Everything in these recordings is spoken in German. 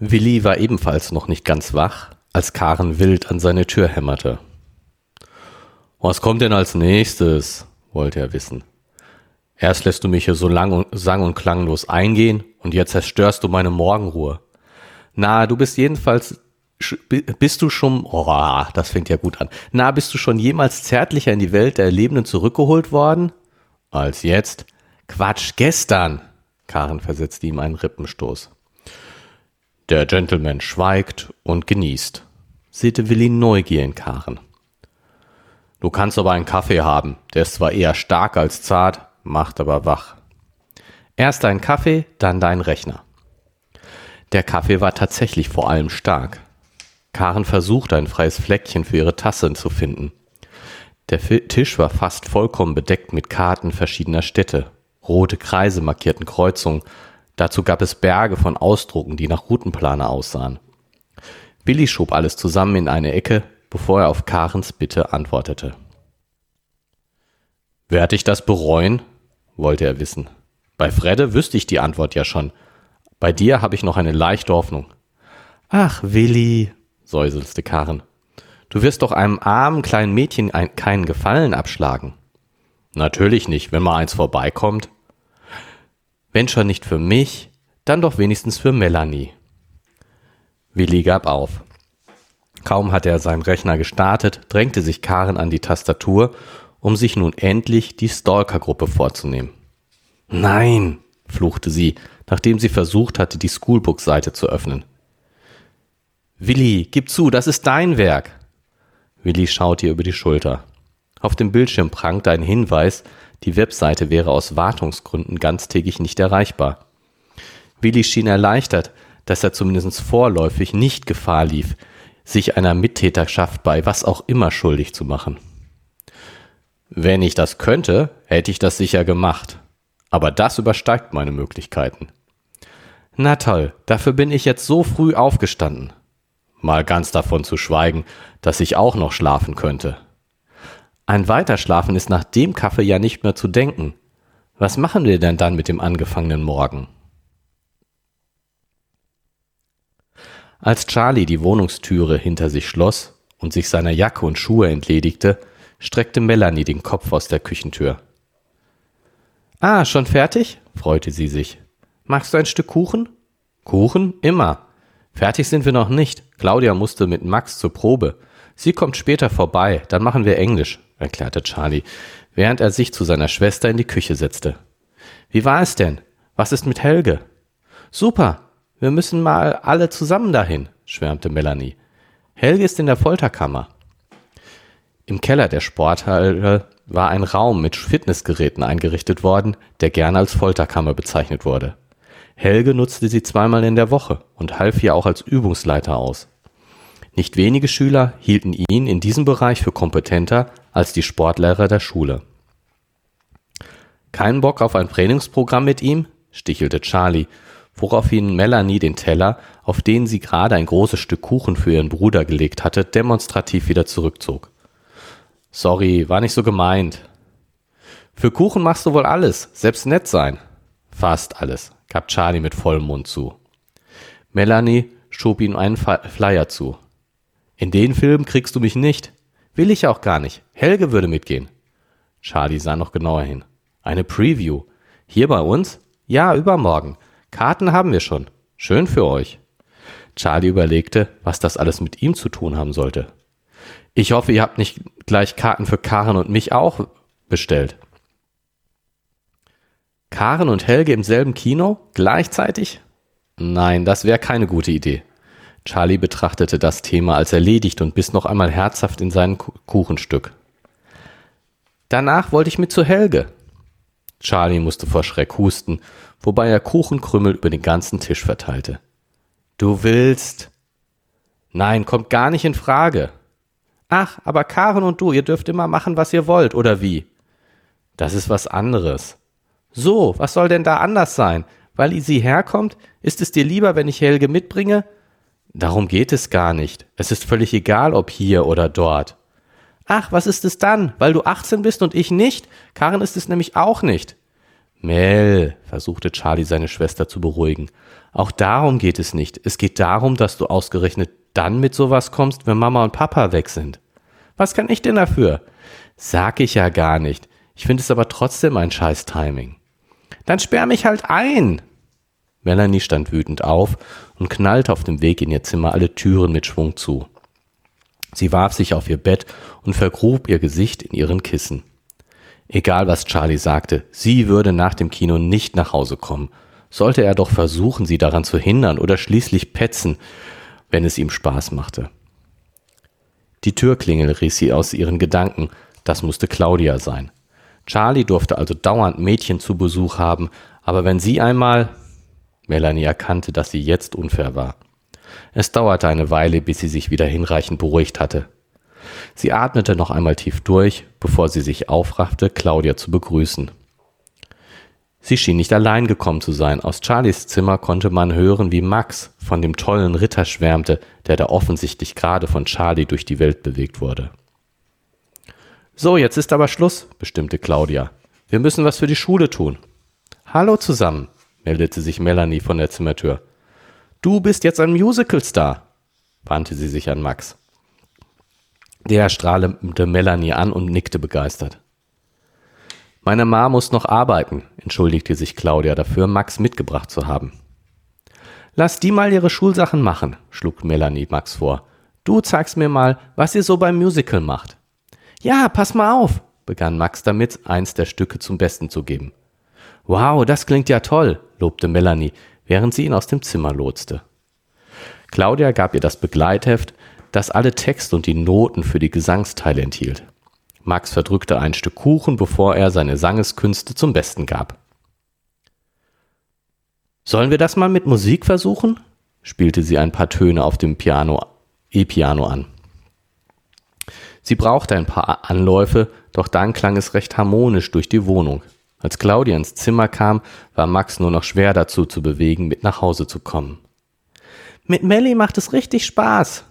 Willi war ebenfalls noch nicht ganz wach, als Karen wild an seine Tür hämmerte. Was kommt denn als nächstes? wollte er wissen. Erst lässt du mich hier so lang und, sang- und klanglos eingehen und jetzt zerstörst du meine Morgenruhe. Na, du bist jedenfalls, bist du schon, oh, das fängt ja gut an. Na, bist du schon jemals zärtlicher in die Welt der Lebenden zurückgeholt worden? Als jetzt? Quatsch, gestern! Karen versetzte ihm einen Rippenstoß. Der Gentleman schweigt und genießt. Sehte Willi Neugier in Karen. Du kannst aber einen Kaffee haben. Der ist zwar eher stark als zart, macht aber wach. Erst ein Kaffee, dann dein Rechner. Der Kaffee war tatsächlich vor allem stark. Karen versuchte ein freies Fleckchen für ihre Tasse zu finden. Der Tisch war fast vollkommen bedeckt mit Karten verschiedener Städte. Rote Kreise markierten Kreuzungen. Dazu gab es Berge von Ausdrucken, die nach Routenplaner aussahen. Billy schob alles zusammen in eine Ecke, bevor er auf Karens Bitte antwortete. Werd ich das bereuen? wollte er wissen. Bei Fredde wüsste ich die Antwort ja schon. Bei dir habe ich noch eine leichte Hoffnung. Ach, Willi, säuselte Karen. Du wirst doch einem armen kleinen Mädchen ein, keinen Gefallen abschlagen. Natürlich nicht, wenn mal eins vorbeikommt. Wenn schon nicht für mich, dann doch wenigstens für Melanie. Willi gab auf. Kaum hatte er seinen Rechner gestartet, drängte sich Karen an die Tastatur, um sich nun endlich die Stalker-Gruppe vorzunehmen. Nein, fluchte sie, nachdem sie versucht hatte, die Schoolbook-Seite zu öffnen. Willi, gib zu, das ist dein Werk. Willi schaute ihr über die Schulter. Auf dem Bildschirm prangte ein Hinweis, die Webseite wäre aus Wartungsgründen ganztägig nicht erreichbar. Willi schien erleichtert, dass er zumindest vorläufig nicht Gefahr lief, sich einer Mittäterschaft bei was auch immer schuldig zu machen. Wenn ich das könnte, hätte ich das sicher gemacht. Aber das übersteigt meine Möglichkeiten. Na toll, dafür bin ich jetzt so früh aufgestanden. Mal ganz davon zu schweigen, dass ich auch noch schlafen könnte. Ein Weiterschlafen ist nach dem Kaffee ja nicht mehr zu denken. Was machen wir denn dann mit dem angefangenen Morgen? Als Charlie die Wohnungstüre hinter sich schloss und sich seiner Jacke und Schuhe entledigte, streckte Melanie den Kopf aus der Küchentür. Ah, schon fertig? freute sie sich. Magst du ein Stück Kuchen? Kuchen? Immer. Fertig sind wir noch nicht. Claudia musste mit Max zur Probe. Sie kommt später vorbei, dann machen wir Englisch, erklärte Charlie, während er sich zu seiner Schwester in die Küche setzte. Wie war es denn? Was ist mit Helge? Super. Wir müssen mal alle zusammen dahin, schwärmte Melanie. Helge ist in der Folterkammer. Im Keller der Sporthalle war ein Raum mit Fitnessgeräten eingerichtet worden, der gerne als Folterkammer bezeichnet wurde. Helge nutzte sie zweimal in der Woche und half ihr auch als Übungsleiter aus. Nicht wenige Schüler hielten ihn in diesem Bereich für kompetenter als die Sportlehrer der Schule. Keinen Bock auf ein Trainingsprogramm mit ihm? stichelte Charlie, woraufhin Melanie den Teller, auf den sie gerade ein großes Stück Kuchen für ihren Bruder gelegt hatte, demonstrativ wieder zurückzog. Sorry, war nicht so gemeint. Für Kuchen machst du wohl alles, selbst nett sein. Fast alles, gab Charlie mit vollem Mund zu. Melanie schob ihm einen Flyer zu. In den Film kriegst du mich nicht. Will ich auch gar nicht. Helge würde mitgehen. Charlie sah noch genauer hin. Eine Preview. Hier bei uns? Ja, übermorgen. Karten haben wir schon. Schön für euch. Charlie überlegte, was das alles mit ihm zu tun haben sollte. Ich hoffe, ihr habt nicht gleich Karten für Karen und mich auch bestellt. Karen und Helge im selben Kino? Gleichzeitig? Nein, das wäre keine gute Idee. Charlie betrachtete das Thema als erledigt und biss noch einmal herzhaft in sein Ku- Kuchenstück. Danach wollte ich mit zu Helge. Charlie musste vor Schreck husten, wobei er Kuchenkrümel über den ganzen Tisch verteilte. Du willst? Nein, kommt gar nicht in Frage. Ach, aber Karen und du, ihr dürft immer machen, was ihr wollt, oder wie? Das ist was anderes. So, was soll denn da anders sein? Weil sie herkommt, ist es dir lieber, wenn ich Helge mitbringe? Darum geht es gar nicht. Es ist völlig egal, ob hier oder dort. Ach, was ist es dann? Weil du 18 bist und ich nicht? Karen ist es nämlich auch nicht. Mel, versuchte Charlie seine Schwester zu beruhigen. Auch darum geht es nicht. Es geht darum, dass du ausgerechnet dann mit sowas kommst, wenn Mama und Papa weg sind. Was kann ich denn dafür? Sag ich ja gar nicht. Ich finde es aber trotzdem ein scheiß Timing. Dann sperr mich halt ein. Melanie stand wütend auf und knallte auf dem Weg in ihr Zimmer alle Türen mit Schwung zu. Sie warf sich auf ihr Bett und vergrub ihr Gesicht in ihren Kissen. Egal was Charlie sagte, sie würde nach dem Kino nicht nach Hause kommen. Sollte er doch versuchen, sie daran zu hindern oder schließlich petzen, wenn es ihm Spaß machte. Die Türklingel riss sie aus ihren Gedanken, das musste Claudia sein. Charlie durfte also dauernd Mädchen zu Besuch haben, aber wenn sie einmal Melanie erkannte, dass sie jetzt unfair war. Es dauerte eine Weile, bis sie sich wieder hinreichend beruhigt hatte. Sie atmete noch einmal tief durch, bevor sie sich aufraffte, Claudia zu begrüßen. Sie schien nicht allein gekommen zu sein. Aus Charlies Zimmer konnte man hören, wie Max von dem tollen Ritter schwärmte, der da offensichtlich gerade von Charlie durch die Welt bewegt wurde. So, jetzt ist aber Schluss, bestimmte Claudia. Wir müssen was für die Schule tun. Hallo zusammen, meldete sich Melanie von der Zimmertür. Du bist jetzt ein Musicalstar, wandte sie sich an Max. Der strahlte Melanie an und nickte begeistert. Meine Ma muss noch arbeiten, entschuldigte sich Claudia dafür, Max mitgebracht zu haben. Lass die mal ihre Schulsachen machen, schlug Melanie Max vor. Du zeigst mir mal, was ihr so beim Musical macht. Ja, pass mal auf, begann Max damit, eins der Stücke zum Besten zu geben. Wow, das klingt ja toll, lobte Melanie, während sie ihn aus dem Zimmer lotste. Claudia gab ihr das Begleitheft, das alle Texte und die Noten für die Gesangsteile enthielt. Max verdrückte ein Stück Kuchen, bevor er seine Sangeskünste zum Besten gab. Sollen wir das mal mit Musik versuchen? spielte sie ein paar Töne auf dem Piano, E-Piano an. Sie brauchte ein paar Anläufe, doch dann klang es recht harmonisch durch die Wohnung. Als Claudia ins Zimmer kam, war Max nur noch schwer dazu zu bewegen, mit nach Hause zu kommen. Mit Melly macht es richtig Spaß.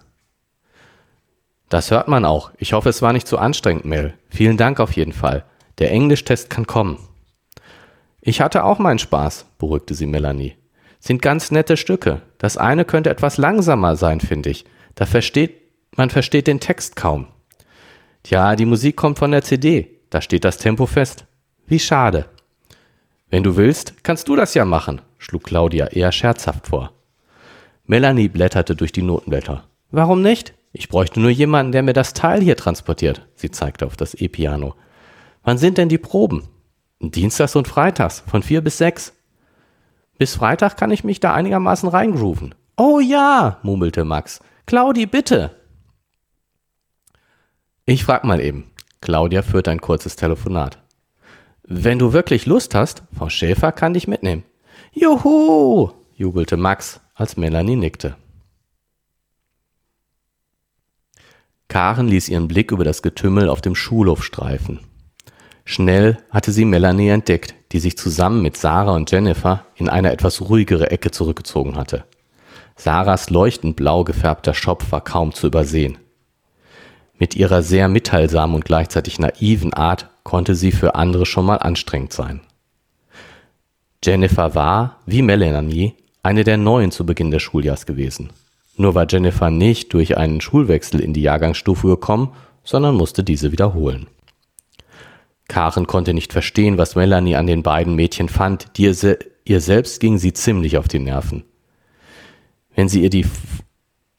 Das hört man auch. Ich hoffe, es war nicht zu anstrengend, Mel. Vielen Dank auf jeden Fall. Der Englischtest kann kommen. Ich hatte auch meinen Spaß, beruhigte sie Melanie. Sind ganz nette Stücke. Das eine könnte etwas langsamer sein, finde ich. Da versteht, man versteht den Text kaum. Tja, die Musik kommt von der CD. Da steht das Tempo fest. Wie schade. Wenn du willst, kannst du das ja machen, schlug Claudia eher scherzhaft vor. Melanie blätterte durch die Notenblätter. Warum nicht? Ich bräuchte nur jemanden, der mir das Teil hier transportiert. Sie zeigte auf das E-Piano. Wann sind denn die Proben? Dienstags und Freitags, von vier bis sechs. Bis Freitag kann ich mich da einigermaßen reingrooven. Oh ja, murmelte Max. Claudi, bitte. Ich frag mal eben. Claudia führte ein kurzes Telefonat. Wenn du wirklich Lust hast, Frau Schäfer kann dich mitnehmen. Juhu! jubelte Max, als Melanie nickte. Karen ließ ihren Blick über das Getümmel auf dem Schulhof streifen. Schnell hatte sie Melanie entdeckt, die sich zusammen mit Sarah und Jennifer in eine etwas ruhigere Ecke zurückgezogen hatte. Sarahs leuchtend blau gefärbter Schopf war kaum zu übersehen. Mit ihrer sehr mitteilsamen und gleichzeitig naiven Art konnte sie für andere schon mal anstrengend sein. Jennifer war, wie Melanie, eine der Neuen zu Beginn des Schuljahrs gewesen. Nur war Jennifer nicht durch einen Schulwechsel in die Jahrgangsstufe gekommen, sondern musste diese wiederholen. Karen konnte nicht verstehen, was Melanie an den beiden Mädchen fand, die ihr, se ihr selbst ging sie ziemlich auf die Nerven. Wenn sie ihr die,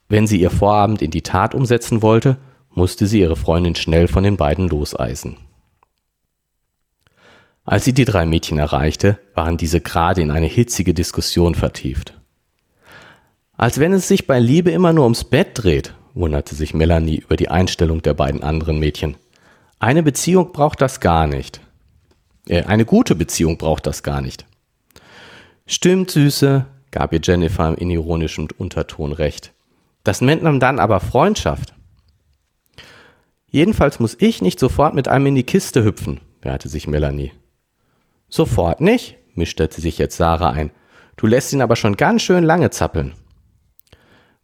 wenn sie ihr Vorabend in die Tat umsetzen wollte, musste sie ihre Freundin schnell von den beiden loseisen. Als sie die drei Mädchen erreichte, waren diese gerade in eine hitzige Diskussion vertieft. Als wenn es sich bei Liebe immer nur ums Bett dreht, wunderte sich Melanie über die Einstellung der beiden anderen Mädchen. Eine Beziehung braucht das gar nicht. Äh, eine gute Beziehung braucht das gar nicht. Stimmt, Süße, gab ihr Jennifer in ironischem Unterton recht. Das nennt man dann aber Freundschaft. Jedenfalls muss ich nicht sofort mit einem in die Kiste hüpfen, wehrte sich Melanie. Sofort nicht, mischte sich jetzt Sarah ein. Du lässt ihn aber schon ganz schön lange zappeln.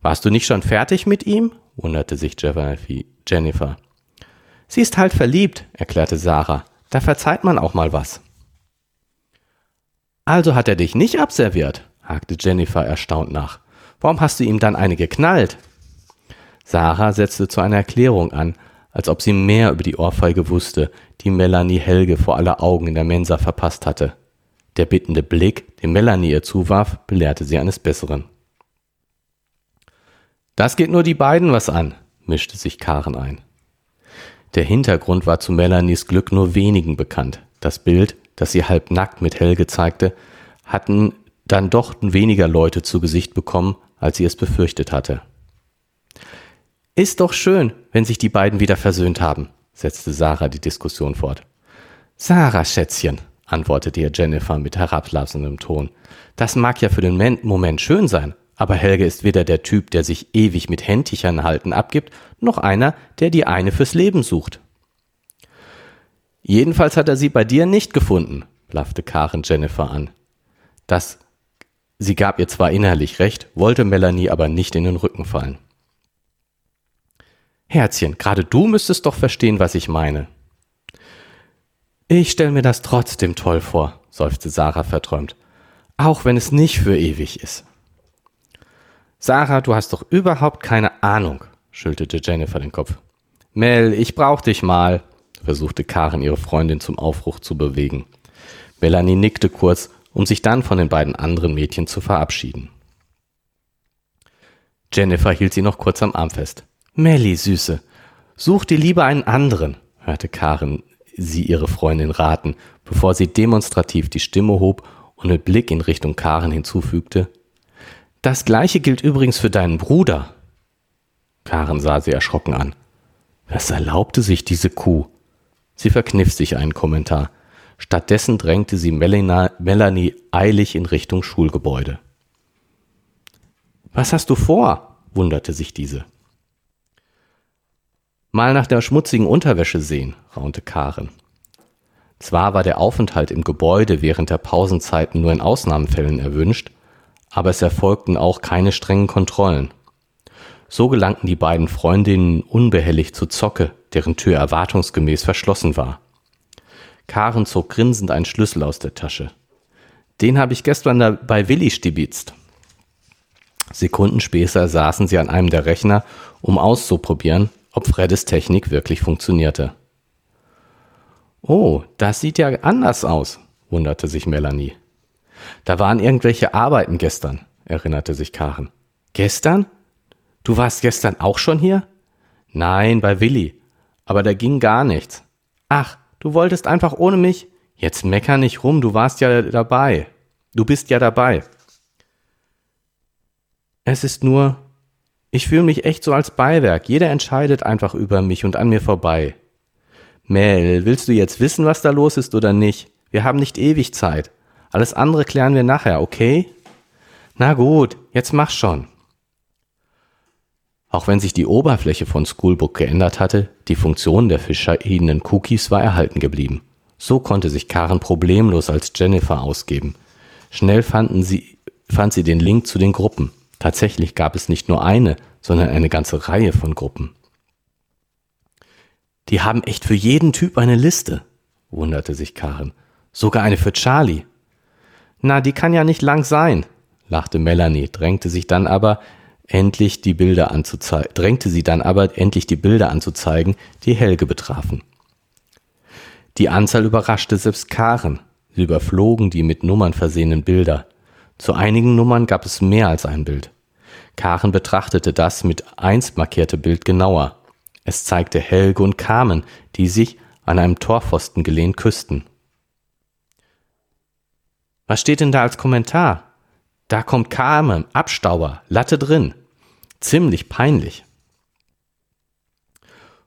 Warst du nicht schon fertig mit ihm? wunderte sich Jennifer. Sie ist halt verliebt, erklärte Sarah. Da verzeiht man auch mal was. Also hat er dich nicht abserviert, hakte Jennifer erstaunt nach. Warum hast du ihm dann eine geknallt? Sarah setzte zu einer Erklärung an, als ob sie mehr über die Ohrfeige wusste, die Melanie Helge vor aller Augen in der Mensa verpasst hatte. Der bittende Blick, den Melanie ihr zuwarf, belehrte sie eines Besseren. Das geht nur die beiden was an, mischte sich Karen ein. Der Hintergrund war zu Melanies Glück nur wenigen bekannt. Das Bild, das sie halb nackt mit Helge zeigte, hatten dann doch weniger Leute zu Gesicht bekommen, als sie es befürchtet hatte. Ist doch schön, wenn sich die beiden wieder versöhnt haben, setzte Sarah die Diskussion fort. Sarah, Schätzchen, antwortete ihr Jennifer mit herablassendem Ton. Das mag ja für den Moment schön sein, aber Helge ist weder der Typ, der sich ewig mit Händtichern halten abgibt, noch einer, der die eine fürs Leben sucht. Jedenfalls hat er sie bei dir nicht gefunden, blaffte Karen Jennifer an. Das, sie gab ihr zwar innerlich recht, wollte Melanie aber nicht in den Rücken fallen. Herzchen, gerade du müsstest doch verstehen, was ich meine. Ich stell mir das trotzdem toll vor, seufzte Sarah verträumt. Auch wenn es nicht für ewig ist. Sarah, du hast doch überhaupt keine Ahnung, schüttelte Jennifer den Kopf. Mel, ich brauch dich mal, versuchte Karen ihre Freundin zum Aufbruch zu bewegen. Melanie nickte kurz, um sich dann von den beiden anderen Mädchen zu verabschieden. Jennifer hielt sie noch kurz am Arm fest. Melly, Süße, such dir lieber einen anderen, hörte Karen sie ihre Freundin raten, bevor sie demonstrativ die Stimme hob und mit Blick in Richtung Karen hinzufügte. Das gleiche gilt übrigens für deinen Bruder. Karen sah sie erschrocken an. Was erlaubte sich diese Kuh? Sie verkniff sich einen Kommentar. Stattdessen drängte sie Melina, Melanie eilig in Richtung Schulgebäude. Was hast du vor? wunderte sich diese. Mal nach der schmutzigen Unterwäsche sehen, raunte Karen. Zwar war der Aufenthalt im Gebäude während der Pausenzeiten nur in Ausnahmefällen erwünscht, aber es erfolgten auch keine strengen Kontrollen. So gelangten die beiden Freundinnen unbehelligt zur Zocke, deren Tür erwartungsgemäß verschlossen war. Karen zog grinsend einen Schlüssel aus der Tasche. Den habe ich gestern bei Willi stibitzt. Sekunden später saßen sie an einem der Rechner, um auszuprobieren, ob Freddes Technik wirklich funktionierte. Oh, das sieht ja anders aus, wunderte sich Melanie. Da waren irgendwelche Arbeiten gestern, erinnerte sich Karen. Gestern? Du warst gestern auch schon hier? Nein, bei Willi. Aber da ging gar nichts. Ach, du wolltest einfach ohne mich? Jetzt mecker nicht rum, du warst ja dabei. Du bist ja dabei. Es ist nur, ich fühle mich echt so als Beiwerk. Jeder entscheidet einfach über mich und an mir vorbei. Mel, willst du jetzt wissen, was da los ist oder nicht? Wir haben nicht ewig Zeit. Alles andere klären wir nachher, okay? Na gut, jetzt mach schon. Auch wenn sich die Oberfläche von Schoolbook geändert hatte, die Funktion der verschiedenen Cookies war erhalten geblieben. So konnte sich Karen problemlos als Jennifer ausgeben. Schnell fanden sie, fand sie den Link zu den Gruppen. Tatsächlich gab es nicht nur eine, sondern eine ganze Reihe von Gruppen. Die haben echt für jeden Typ eine Liste, wunderte sich Karen. Sogar eine für Charlie. Na, die kann ja nicht lang sein, lachte Melanie, drängte sich dann aber endlich die Bilder anzuzeigen, drängte sie dann aber endlich die Bilder anzuzeigen, die Helge betrafen. Die Anzahl überraschte selbst Karen. Sie überflogen die mit Nummern versehenen Bilder. Zu einigen Nummern gab es mehr als ein Bild. Karen betrachtete das mit einst markierte Bild genauer. Es zeigte Helge und Carmen, die sich an einem Torpfosten gelehnt küssten. Was steht denn da als Kommentar? Da kommt Carmen, Abstauber, Latte drin. Ziemlich peinlich.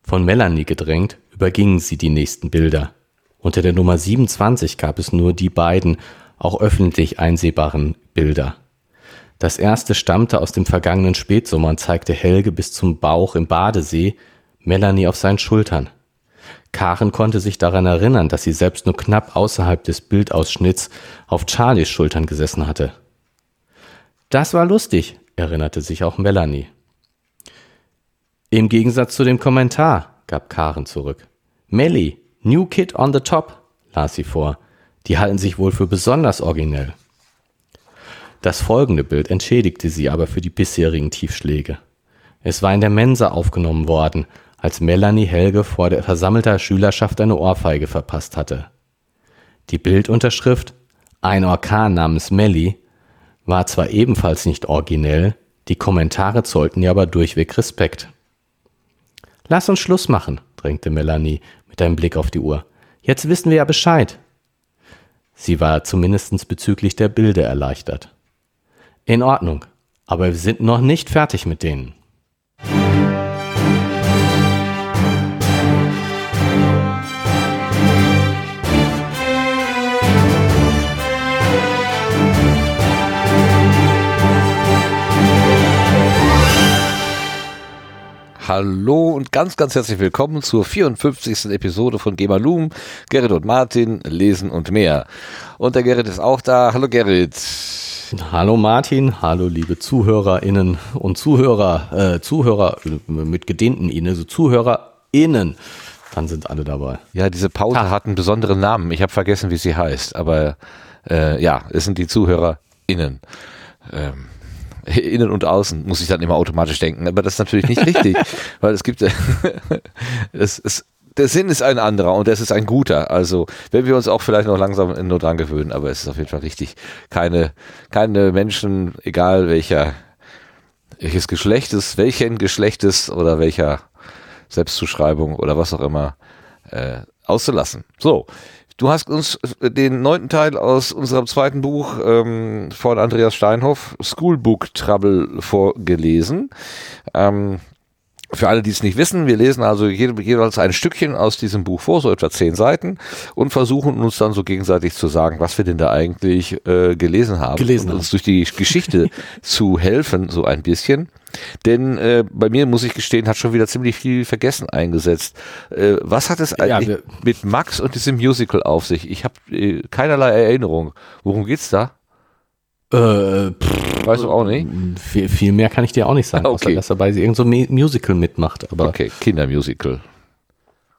Von Melanie gedrängt, übergingen sie die nächsten Bilder. Unter der Nummer 27 gab es nur die beiden, auch öffentlich einsehbaren Bilder. Das erste stammte aus dem vergangenen Spätsommer und zeigte Helge bis zum Bauch im Badesee, Melanie auf seinen Schultern. Karen konnte sich daran erinnern, dass sie selbst nur knapp außerhalb des Bildausschnitts auf Charlies Schultern gesessen hatte. Das war lustig, erinnerte sich auch Melanie. Im Gegensatz zu dem Kommentar, gab Karen zurück. Melly, New Kid on the Top, las sie vor. Die halten sich wohl für besonders originell. Das folgende Bild entschädigte sie aber für die bisherigen Tiefschläge. Es war in der Mensa aufgenommen worden, als Melanie Helge vor der versammelter Schülerschaft eine Ohrfeige verpasst hatte. Die Bildunterschrift Ein Orkan namens Melly war zwar ebenfalls nicht originell, die Kommentare zollten ihr aber durchweg Respekt. Lass uns Schluss machen, drängte Melanie mit einem Blick auf die Uhr. Jetzt wissen wir ja Bescheid. Sie war zumindest bezüglich der Bilder erleichtert. In Ordnung, aber wir sind noch nicht fertig mit denen. Hallo und ganz, ganz herzlich willkommen zur 54. Episode von Gemalum. Gerrit und Martin lesen und mehr. Und der Gerrit ist auch da. Hallo Gerrit. Hallo Martin, hallo liebe ZuhörerInnen und Zuhörer, äh, Zuhörer mit gedehnten Ihnen, also ZuhörerInnen. Dann sind alle dabei. Ja, diese Pause ha. hat einen besonderen Namen. Ich habe vergessen, wie sie heißt, aber äh, ja, es sind die ZuhörerInnen. Ähm, innen und außen, muss ich dann immer automatisch denken. Aber das ist natürlich nicht richtig, weil es gibt, es, es, der Sinn ist ein anderer und es ist ein guter. Also, wenn wir uns auch vielleicht noch langsam nur dran gewöhnen, aber es ist auf jeden Fall richtig. Keine, keine Menschen, egal welcher, welches Geschlechtes, welchen Geschlechtes oder welcher Selbstzuschreibung oder was auch immer, äh, auszulassen. So. Du hast uns äh, den neunten Teil aus unserem zweiten Buch ähm, von Andreas Steinhoff, Schoolbook Trouble, vorgelesen. Ähm, für alle, die es nicht wissen, wir lesen also jeweils ein Stückchen aus diesem Buch vor, so etwa zehn Seiten, und versuchen uns dann so gegenseitig zu sagen, was wir denn da eigentlich äh, gelesen haben. Gelesen und uns durch die Geschichte zu helfen, so ein bisschen. Denn äh, bei mir, muss ich gestehen, hat schon wieder ziemlich viel Vergessen eingesetzt. Äh, was hat es eigentlich ja, mit Max und diesem Musical auf sich? Ich habe äh, keinerlei Erinnerung. Worum geht's da? Äh, pff, weißt du auch nicht? Viel, viel, mehr kann ich dir auch nicht sagen, okay. außer dass er bei irgendein so Musical mitmacht. Aber okay, Kindermusical.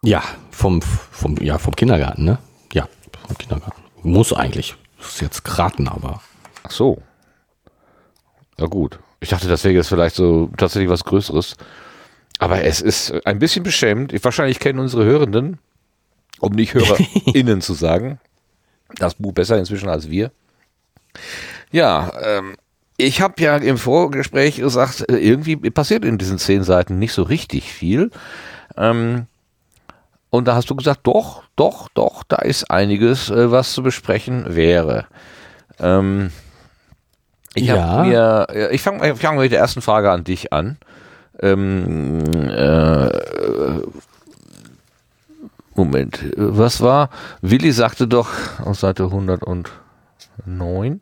Ja, vom, vom, ja, vom Kindergarten, ne? Ja, vom Kindergarten. Muss eigentlich. Das ist jetzt geraten, aber. Ach so. Ja, gut. Ich dachte, das wäre jetzt vielleicht so tatsächlich was Größeres. Aber es ist ein bisschen beschämend. Ich, wahrscheinlich kennen unsere Hörenden, um nicht HörerInnen zu sagen, das Buch besser inzwischen als wir. Ja, ähm, ich habe ja im Vorgespräch gesagt, äh, irgendwie passiert in diesen zehn Seiten nicht so richtig viel. Ähm, und da hast du gesagt, doch, doch, doch, da ist einiges, äh, was zu besprechen wäre. Ähm, ich ja. mir, ich fange fang mit der ersten Frage an dich an. Ähm, äh, Moment, was war? Willi sagte doch auf Seite 109.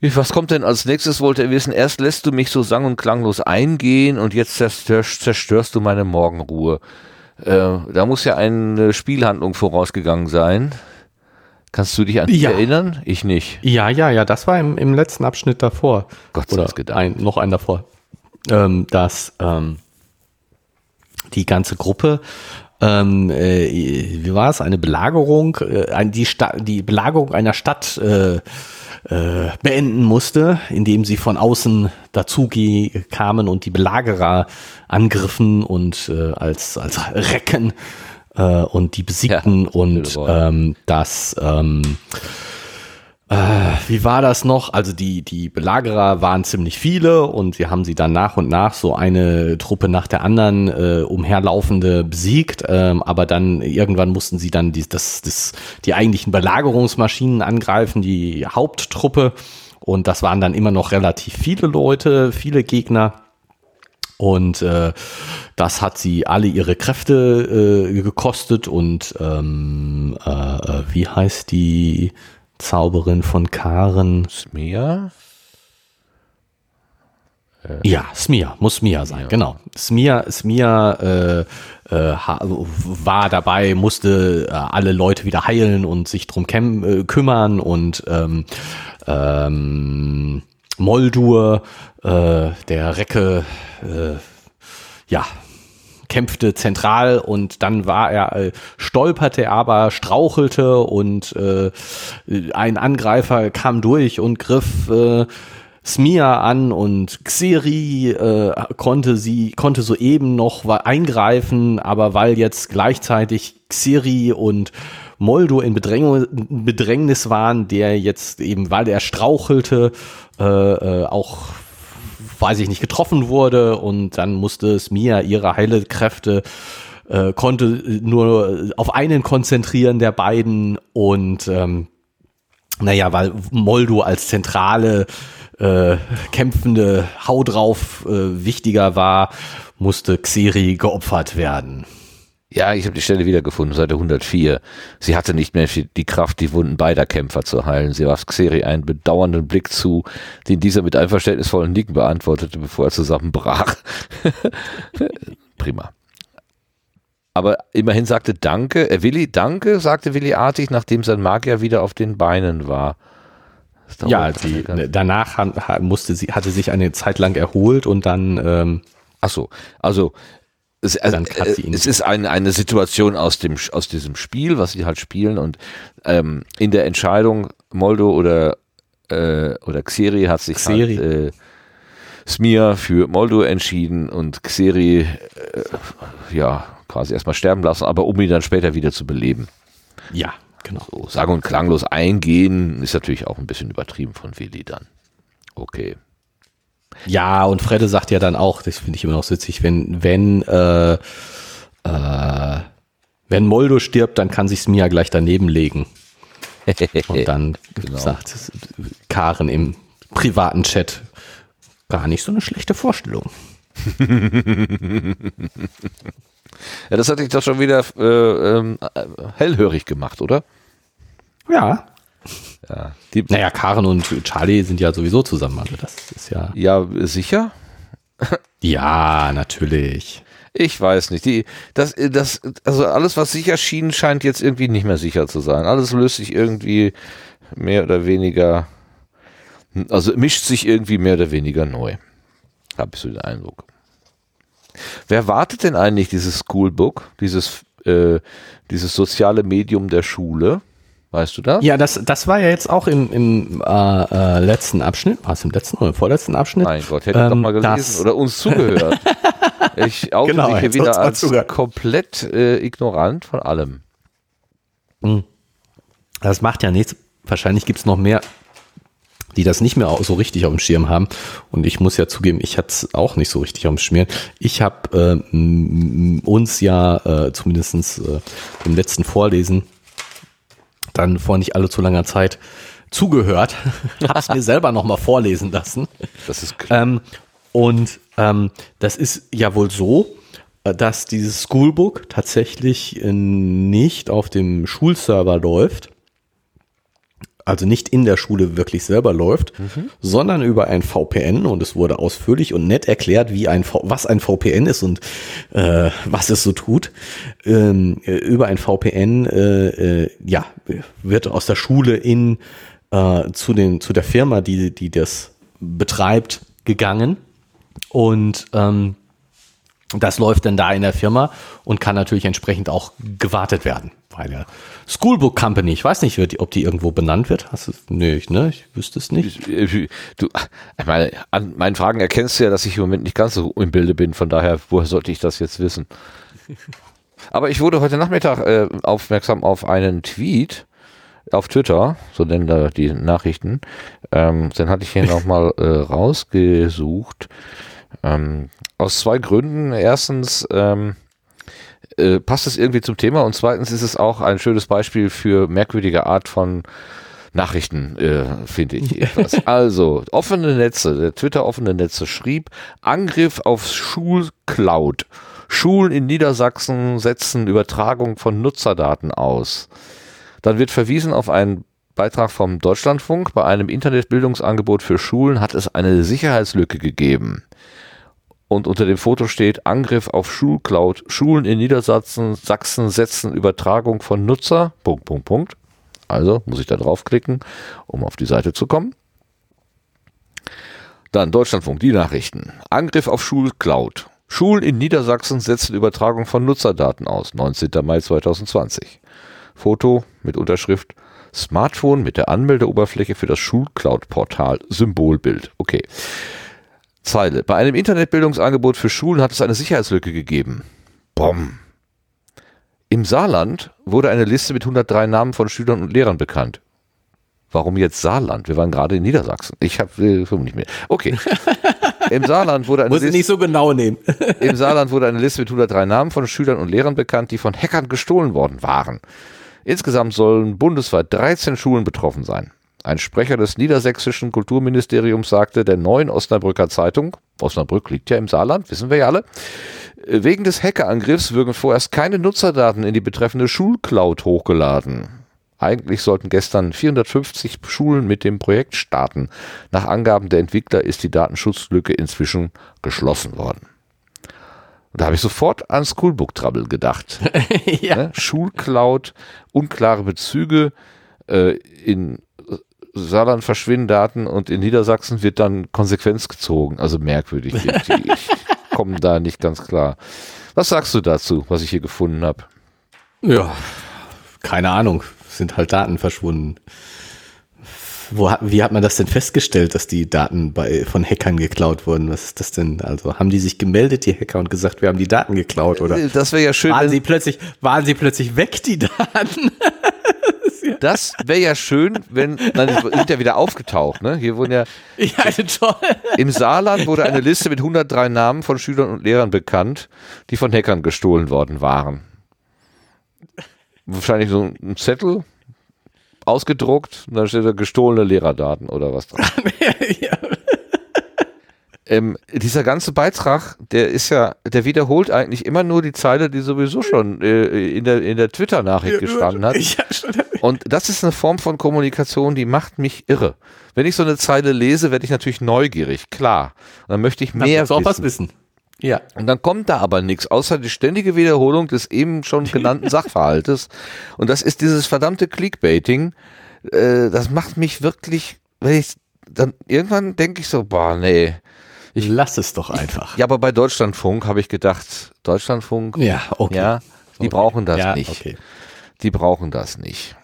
Was kommt denn als nächstes, wollte er wissen. Erst lässt du mich so sang- und klanglos eingehen und jetzt zerstörst, zerstörst du meine Morgenruhe. Äh, da muss ja eine Spielhandlung vorausgegangen sein. Kannst du dich an ja. erinnern? Ich nicht. Ja, ja, ja, das war im, im letzten Abschnitt davor. Gott sei Dank. Ein, noch ein davor. Ähm, dass ähm, die ganze Gruppe ähm, äh, wie war es, eine Belagerung, äh, die, Sta die Belagerung einer Stadt äh, äh, beenden musste, indem sie von außen dazu kamen und die Belagerer angriffen und äh, als, als Recken äh, und die besiegten ja, und ähm, das ähm, äh, wie war das noch? Also die, die Belagerer waren ziemlich viele und sie haben sie dann nach und nach so eine Truppe nach der anderen äh, umherlaufende besiegt. Ähm, aber dann irgendwann mussten sie dann die, das, das, die eigentlichen Belagerungsmaschinen angreifen, die Haupttruppe. Und das waren dann immer noch relativ viele Leute, viele Gegner. Und äh, das hat sie alle ihre Kräfte äh, gekostet und ähm, äh, äh wie heißt die Zauberin von Karen? Smia? Äh. Ja, Smia, muss Smia sein, ja. genau. Smia, Smia äh, äh, war dabei, musste äh, alle Leute wieder heilen und sich drum äh, kümmern und ähm, ähm, Moldur, äh, der Recke, äh, ja, kämpfte zentral und dann war er, äh, stolperte er aber, strauchelte und äh, ein Angreifer kam durch und griff äh, Smia an und Xeri äh, konnte sie konnte soeben noch eingreifen, aber weil jetzt gleichzeitig Xeri und Moldo in Bedräng Bedrängnis waren, der jetzt eben, weil er strauchelte, äh, äh, auch weiß ich nicht, getroffen wurde und dann musste Smia ihre Heilekräfte äh, konnte nur auf einen konzentrieren der beiden und ähm, naja, weil Moldo als zentrale äh, kämpfende Hau drauf äh, wichtiger war, musste Xeri geopfert werden. Ja, ich habe die Stelle wiedergefunden, Seite 104. Sie hatte nicht mehr die Kraft, die Wunden beider Kämpfer zu heilen. Sie warf Xeri einen bedauernden Blick zu, den dieser mit einverständnisvollen Nicken beantwortete, bevor er zusammenbrach. Prima. Aber immerhin sagte Danke, äh, Willi, Danke, sagte Willi artig, nachdem sein Magier wieder auf den Beinen war. Ja, sie, danach musste sie, hatte sich eine Zeit lang erholt und dann. Ähm, Ach so, also es, also, es ist ein, eine Situation aus dem aus diesem Spiel, was sie halt spielen und ähm, in der Entscheidung Moldo oder äh, oder Xeri hat sich Xeri. Halt, äh, Smir für Moldo entschieden und Xeri äh, ja quasi erstmal sterben lassen, aber um ihn dann später wieder zu beleben. Ja, genau. So, sagen und klanglos eingehen ist natürlich auch ein bisschen übertrieben von Willi dann. Okay. Ja, und Fredde sagt ja dann auch, das finde ich immer noch witzig, wenn, wenn, äh, äh, wenn Moldo stirbt, dann kann sich Smia gleich daneben legen. Und dann genau. sagt Karen im privaten Chat, gar nicht so eine schlechte Vorstellung. ja, das hat dich doch schon wieder äh, äh, hellhörig gemacht, oder? Ja, ja. Die, naja, Karen und Charlie sind ja sowieso zusammen. Also das ist ja. Ja, sicher? ja, natürlich. Ich weiß nicht. Die, das, das, also alles, was sicher schien, scheint jetzt irgendwie nicht mehr sicher zu sein. Alles löst sich irgendwie mehr oder weniger, also mischt sich irgendwie mehr oder weniger neu. Habe ich so den Eindruck. Wer wartet denn eigentlich dieses Schoolbook, dieses, äh, dieses soziale Medium der Schule? Weißt du das? Ja, das, das war ja jetzt auch im, im äh, äh, letzten Abschnitt. War es im letzten oder im vorletzten Abschnitt? Mein Gott, hätte ähm, ich doch mal gelesen oder uns zugehört. ich oute genau, mich hier wieder als komplett äh, ignorant von allem. Hm. Das macht ja nichts. Wahrscheinlich gibt es noch mehr, die das nicht mehr so richtig auf dem Schirm haben. Und ich muss ja zugeben, ich hatte es auch nicht so richtig auf dem Schirm. Ich habe äh, uns ja äh, zumindest äh, im letzten Vorlesen dann vor nicht allzu langer Zeit zugehört, habe es mir selber nochmal vorlesen lassen. Das ist klar. Ähm, und ähm, das ist ja wohl so, äh, dass dieses Schoolbook tatsächlich äh, nicht auf dem Schulserver läuft, also nicht in der Schule wirklich selber läuft, mhm. sondern über ein VPN und es wurde ausführlich und nett erklärt, wie ein v was ein VPN ist und äh, was es so tut. Ähm, äh, über ein VPN äh, äh, ja wird aus der Schule in äh, zu den zu der Firma, die die das betreibt, gegangen und ähm, das läuft dann da in der Firma und kann natürlich entsprechend auch gewartet werden bei der Schoolbook Company. Ich weiß nicht, ob die irgendwo benannt wird. Hast du, nee, ich, ne, ich wüsste es nicht. Du, ich meine, an meinen Fragen erkennst du ja, dass ich im Moment nicht ganz so im Bilde bin. Von daher, woher sollte ich das jetzt wissen? Aber ich wurde heute Nachmittag äh, aufmerksam auf einen Tweet auf Twitter, so nennen da die Nachrichten. Ähm, den hatte ich hier nochmal äh, rausgesucht. Ähm, aus zwei Gründen. Erstens ähm, äh, passt es irgendwie zum Thema und zweitens ist es auch ein schönes Beispiel für merkwürdige Art von Nachrichten, äh, finde ich. Etwas. Also, offene Netze, der Twitter offene Netze schrieb, Angriff auf Schulcloud. Schulen in Niedersachsen setzen Übertragung von Nutzerdaten aus. Dann wird verwiesen auf einen Beitrag vom Deutschlandfunk. Bei einem Internetbildungsangebot für Schulen hat es eine Sicherheitslücke gegeben und unter dem Foto steht Angriff auf Schulcloud. Schulen in Niedersachsen Sachsen setzen Übertragung von Nutzer. Punkt, Punkt, Punkt. Also muss ich da draufklicken, um auf die Seite zu kommen. Dann Deutschlandfunk, die Nachrichten. Angriff auf Schulcloud. Schulen in Niedersachsen setzen Übertragung von Nutzerdaten aus. 19. Mai 2020. Foto mit Unterschrift Smartphone mit der Anmeldeoberfläche für das Schulcloud-Portal. Symbolbild. Okay. Zeile. Bei einem Internetbildungsangebot für Schulen hat es eine Sicherheitslücke gegeben. Bom. Im Saarland wurde eine Liste mit 103 Namen von Schülern und Lehrern bekannt. Warum jetzt Saarland? Wir waren gerade in Niedersachsen. Ich habe äh, nicht mehr. Okay. Im Saarland wurde eine Muss ich Liste, nicht so genau nehmen. im Saarland wurde eine Liste mit 103 Namen von Schülern und Lehrern bekannt, die von Hackern gestohlen worden waren. Insgesamt sollen bundesweit 13 Schulen betroffen sein. Ein Sprecher des niedersächsischen Kulturministeriums sagte der neuen Osnabrücker Zeitung, Osnabrück liegt ja im Saarland, wissen wir ja alle, wegen des Hackerangriffs würden vorerst keine Nutzerdaten in die betreffende Schulcloud hochgeladen. Eigentlich sollten gestern 450 Schulen mit dem Projekt starten. Nach Angaben der Entwickler ist die Datenschutzlücke inzwischen geschlossen worden. Und da habe ich sofort an Schoolbook Trouble gedacht. ja. Ne? Schulcloud, unklare Bezüge, äh, in Saarland verschwinden Daten und in Niedersachsen wird dann Konsequenz gezogen. Also merkwürdig. Ich, komme da nicht ganz klar. Was sagst du dazu, was ich hier gefunden habe? Ja, keine Ahnung. Sind halt Daten verschwunden. Wo, wie hat man das denn festgestellt, dass die Daten bei, von Hackern geklaut wurden? Was ist das denn? Also haben die sich gemeldet, die Hacker, und gesagt, wir haben die Daten geklaut? Oder Das wäre ja schön, waren sie plötzlich, waren sie plötzlich weg, die Daten? das wäre ja schön, wenn, die sind ja wieder aufgetaucht, ne? Hier wurden ja, Ja, toll. im Saarland wurde eine Liste mit 103 Namen von Schülern und Lehrern bekannt, die von Hackern gestohlen worden waren. Wahrscheinlich so ein Zettel ausgedruckt und dann steht da gestohlene Lehrerdaten oder was dran. ja. Ähm, dieser ganze Beitrag, der ist ja, der wiederholt eigentlich immer nur die Zeile, die sowieso schon äh, in der, in der Twitter-Nachricht gestanden hat. Ja, schon. Und das ist eine Form von Kommunikation, die macht mich irre. Wenn ich so eine Zeile lese, werde ich natürlich neugierig, klar. Und dann möchte ich Mehr willst du auch was wissen. wissen. Ja. Und dann kommt da aber nichts, außer die ständige Wiederholung des eben schon genannten Sachverhaltes. Und das ist dieses verdammte Clickbaiting. Äh, das macht mich wirklich, wenn ich dann irgendwann denke ich so, boah, nee. Ich lass es doch einfach. Ja, aber bei Deutschlandfunk habe ich gedacht, Deutschlandfunk, Ja, okay. ja, die brauchen das ja, nicht. Okay. Die brauchen das nicht.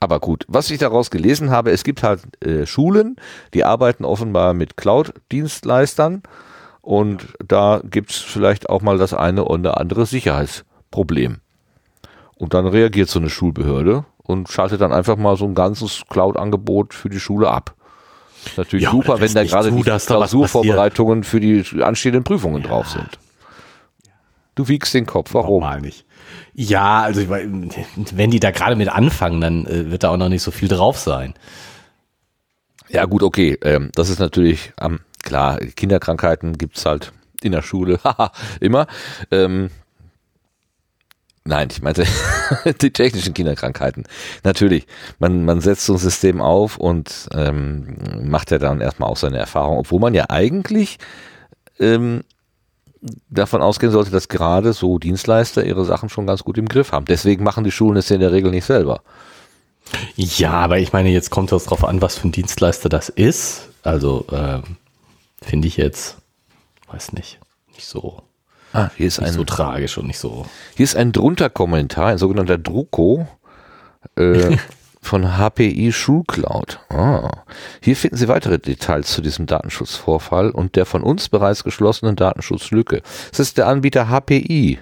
Aber gut, was ich daraus gelesen habe, es gibt halt äh, Schulen, die arbeiten offenbar mit Cloud-Dienstleistern und da gibt's vielleicht auch mal das eine oder andere Sicherheitsproblem. Und dann reagiert so eine Schulbehörde und schaltet dann einfach mal so ein ganzes Cloud-Angebot für die Schule ab. Ist Natürlich Ja, super, wenn da gerade zu, die Klausurvorbereitungen für die anstehenden Prüfungen drauf sind. Du wiegst den Kopf, warum? Normal nicht. Ja, also wenn die da gerade mit anfangen, dann äh, wird da auch noch nicht so viel drauf sein. Ja, gut, okay. Ähm, das ist natürlich, ähm, klar, Kinderkrankheiten gibt's halt in der Schule, immer. Ähm, nein, ich meinte die technischen Kinderkrankheiten. Natürlich, man, man setzt so ein System auf und ähm, macht ja dann erstmal auch seine Erfahrung, obwohl man ja eigentlich ähm, davon ausgehen sollte, dass gerade so Dienstleister ihre Sachen schon ganz gut im Griff haben. Deswegen machen die Schulen es ja in der Regel nicht selber. Ja, aber ich meine, jetzt kommt es drauf an, was für ein Dienstleister das ist. Also ähm, finde ich jetzt, weiß nicht, nicht so, Ah, hier ist nicht ein so tragisch und nicht so. Hier ist ein drunter Kommentar, ein sogenannter Druko äh, von HPI Schulcloud. Ah. Hier finden Sie weitere Details zu diesem Datenschutzvorfall und der von uns bereits geschlossenen Datenschutzlücke. Es ist der Anbieter HPI.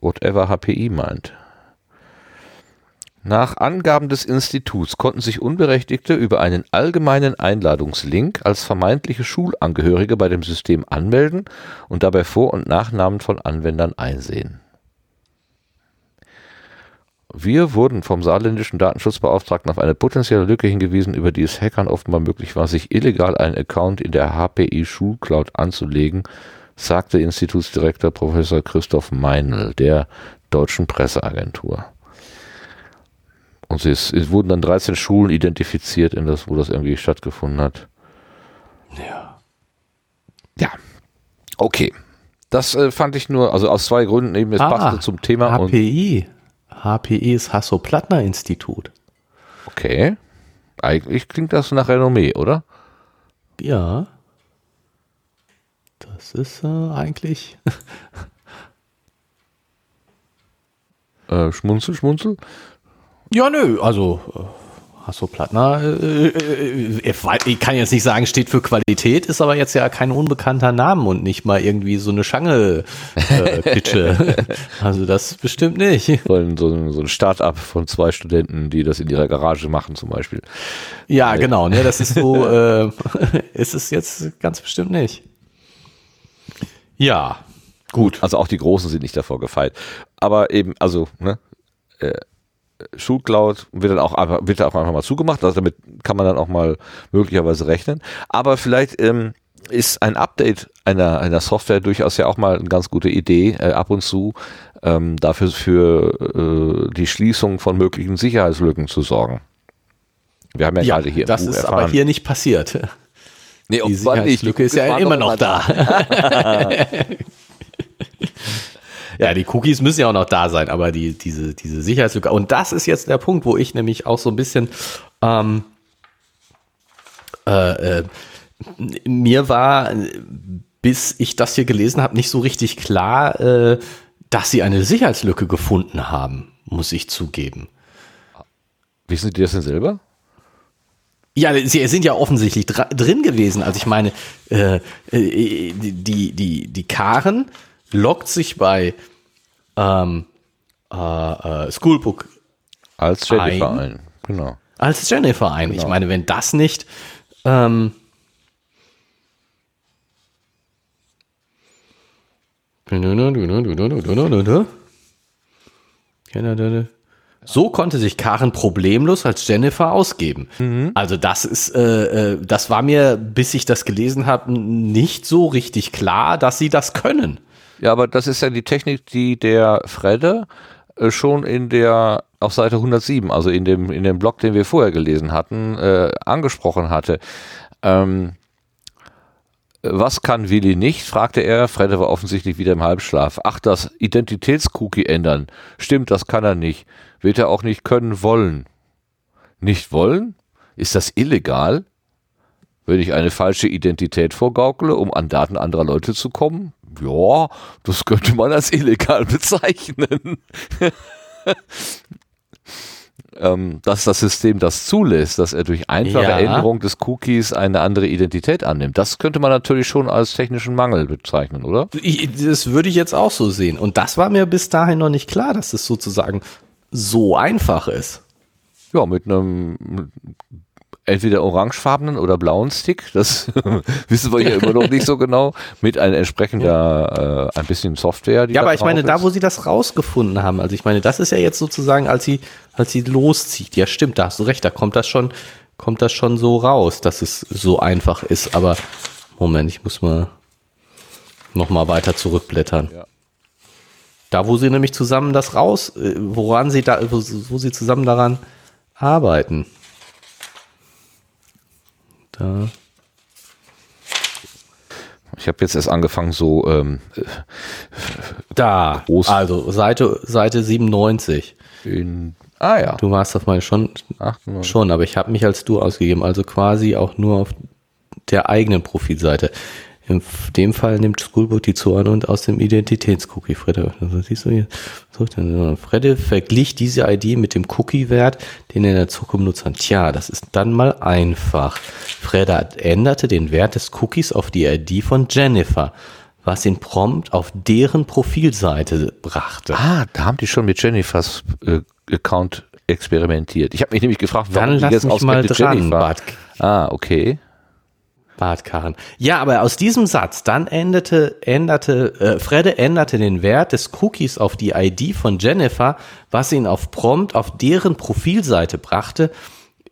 Whatever HPI meint. Nach Angaben des Instituts konnten sich Unberechtigte über einen allgemeinen Einladungslink als vermeintliche Schulangehörige bei dem System anmelden und dabei Vor- und Nachnamen von Anwendern einsehen. Wir wurden vom saarländischen Datenschutzbeauftragten auf eine potenzielle Lücke hingewiesen, über die es Hackern offenbar möglich war, sich illegal einen Account in der HPI Schulcloud anzulegen, sagte Institutsdirektor Professor Christoph Meinl der Deutschen Presseagentur. Und es, es wurden dann 13 Schulen identifiziert, in das, wo das irgendwie stattgefunden hat. Ja. Ja. Okay. Das äh, fand ich nur, also aus zwei Gründen eben, es Ah, passte zum Thema und HPI. HPI ist Hasso-Plattner-Institut. okay. Eigentlich klingt das nach Renommee, oder? Ja. Das ist äh, eigentlich. Äh, schmunzel, schmunzel. Ja, nö, also äh, Hasso Plattner, äh, äh, ich kann jetzt nicht sagen, steht für Qualität, ist aber jetzt ja kein unbekannter Name und nicht mal irgendwie so eine Schange-Pitsche. Äh, also das bestimmt nicht. So ein, so ein Start-up von zwei Studenten, die das in ihrer Garage machen zum Beispiel. Ja, genau, ne, das ist so, äh, ist es jetzt ganz bestimmt nicht. Ja, gut. Also auch die Großen sind nicht davor gefeit. Aber eben, also, ne, äh, Schulcloud wird dann auch einfach, wird auch einfach mal zugemacht. Also damit kann man dann auch mal möglicherweise rechnen. Aber vielleicht ähm, ist ein Update einer, einer Software durchaus ja auch mal eine ganz gute Idee, äh, ab und zu ähm, dafür für äh, die Schließung von möglichen Sicherheitslücken zu sorgen. Wir haben ja, ja gerade hier. Das ist erfahren. aber hier nicht passiert. Nee, die Sicherheitslücke ist ja immer noch da. Ja, die Cookies müssen ja auch noch da sein, aber die, diese, diese Sicherheitslücke. Und das ist jetzt der Punkt, wo ich nämlich auch so ein bisschen ähm, äh, äh, mir war, bis ich das hier gelesen habe, nicht so richtig klar, äh, dass sie eine Sicherheitslücke gefunden haben, muss ich zugeben. Wissen Sie das denn selber? Ja, sie sind ja offensichtlich drin gewesen. Also ich meine, äh, äh die, die, die Karen lockt sich bei ähm, äh, äh, Schoolbook als Jennifer ein. ein. Genau. Als Jennifer ein. Genau. Ich meine, wenn das nicht ähm, So konnte sich Karen problemlos als Jennifer ausgeben. Mhm. Also das ist, äh, äh das war mir, bis ich das gelesen habe, nicht so richtig klar, dass sie das können. Ja, aber das ist ja die Technik, die der Fredde äh, schon in der auf Seite 107, also in dem in dem Blog, den wir vorher gelesen hatten, äh, angesprochen hatte. Ähm, was kann Willi nicht? fragte er. Fredde war offensichtlich wieder im Halbschlaf. Ach, das Identitätscookie ändern. Stimmt, das kann er nicht. Wird er auch nicht können wollen. Nicht wollen? Ist das illegal? Wenn ich eine falsche Identität vorgaukle, um an Daten anderer Leute zu kommen? Ja, das könnte man als illegal bezeichnen. ähm, dass das System das zulässt, dass er durch einfache ja. Änderung des Cookies eine andere Identität annimmt. Das könnte man natürlich schon als technischen Mangel bezeichnen, oder? Ich, das würde ich jetzt auch so sehen. Und das war mir bis dahin noch nicht klar, dass es sozusagen so einfach ist. Ja, mit einem entweder orangefarbenen oder blauen Stick, das wissen wir ja immer noch nicht so genau, mit einer entsprechender, äh, ein bisschen Software. ja, aber ich meine, ist. da wo sie das rausgefunden haben, also ich meine, das ist ja jetzt sozusagen, als sie, als sie loszieht, ja stimmt, da hast du recht, da kommt das schon, kommt das schon so raus, dass es so einfach ist, aber Moment, ich muss mal noch mal weiter zurückblättern. Ja. Da, wo sie nämlich zusammen das raus, äh, woran sie da, wo, wo sie zusammen daran arbeiten. Da. Ich habe jetzt erst angefangen, so ähm, da, groß. also Seite, Seite 97. In, ah ja. Du warst auf meine schon, 98. schon, aber ich habe mich als du ausgegeben, also quasi auch nur auf der eigenen Profilseite. In dem Fall nimmt Schoolbook die Zuordnung aus dem Identitätscookie. Fredde, also siehst du hier, Fredde verglich diese ID mit dem Cookie-Wert, den er in der Zukunft nutzt. Tja, das ist dann mal einfach. Fredde änderte den Wert des Cookies auf die ID von Jennifer, was ihn prompt auf deren Profilseite brachte. Ah, da haben die schon mit Jennifers äh, Account experimentiert. Ich habe mich nämlich gefragt, warum dann die jetzt mich mal dran, Jennifer. Bart. Ah, okay. Bartkarren. Ja, aber aus diesem Satz, dann änderte, änderte, äh, Fredde änderte den Wert des Cookies auf die ID von Jennifer, was ihn auf Prompt auf deren Profilseite brachte,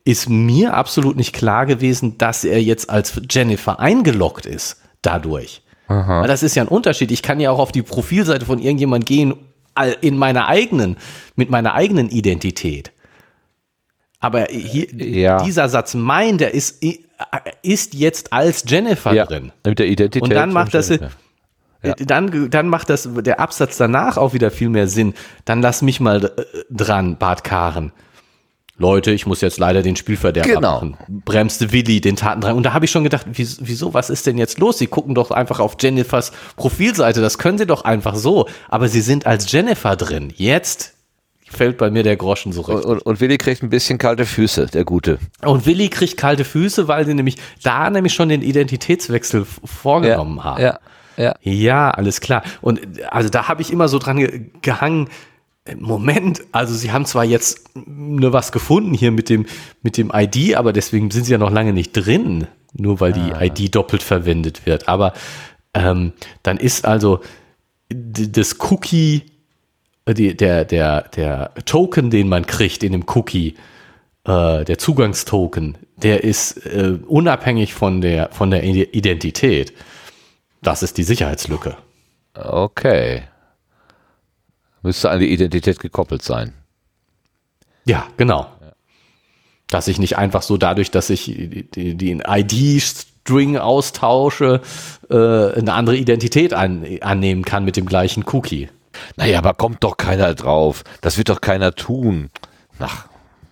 ist mir absolut nicht klar gewesen, dass er jetzt als Jennifer eingeloggt ist dadurch. Aha. Weil das ist ja ein Unterschied. Ich kann ja auch auf die Profilseite von irgendjemand gehen in meiner eigenen, mit meiner eigenen Identität. Aber hier, ja. dieser Satz mein, der ist ist jetzt als Jennifer ja, drin. Mit der Identität. Und dann macht das, ja. dann, dann macht das der Absatz danach auch wieder viel mehr Sinn. Dann lass mich mal äh, dran, Bart Karen. Leute, ich muss jetzt leider den Spielverderber Genau. machen. Bremste Willi den Tatendrang. Und da habe ich schon gedacht, wieso, was ist denn jetzt los? Sie gucken doch einfach auf Jennifers Profilseite, das können sie doch einfach so. Aber sie sind als Jennifer drin. Jetzt fällt bei mir der Groschen so Und, richtig. und, und Willi kriegt ein bisschen kalte Füße, der Gute. Und Willi kriegt kalte Füße, weil sie nämlich da nämlich schon den Identitätswechsel vorgenommen haben. Ja, ja. Ja, alles klar. Und also da habe ich immer so dran ge gehangen. äh, Moment, also sie haben zwar jetzt nur was gefunden hier mit dem mit dem ID, aber deswegen sind sie ja noch lange nicht drin, nur weil die ID doppelt verwendet wird. Aber ähm, dann ist also das Cookie, die, der der der Token, den man kriegt in dem Cookie, äh, der Zugangstoken, der ist äh, unabhängig von der von der Identität. Das ist die Sicherheitslücke. Okay. Müsste an die Identität gekoppelt sein. Ja, genau. Dass ich nicht einfach so dadurch, dass ich die ID-String austausche, äh, eine andere Identität an, annehmen kann mit dem gleichen Cookie. Naja, aber kommt doch keiner drauf. Das wird doch keiner tun. Ach,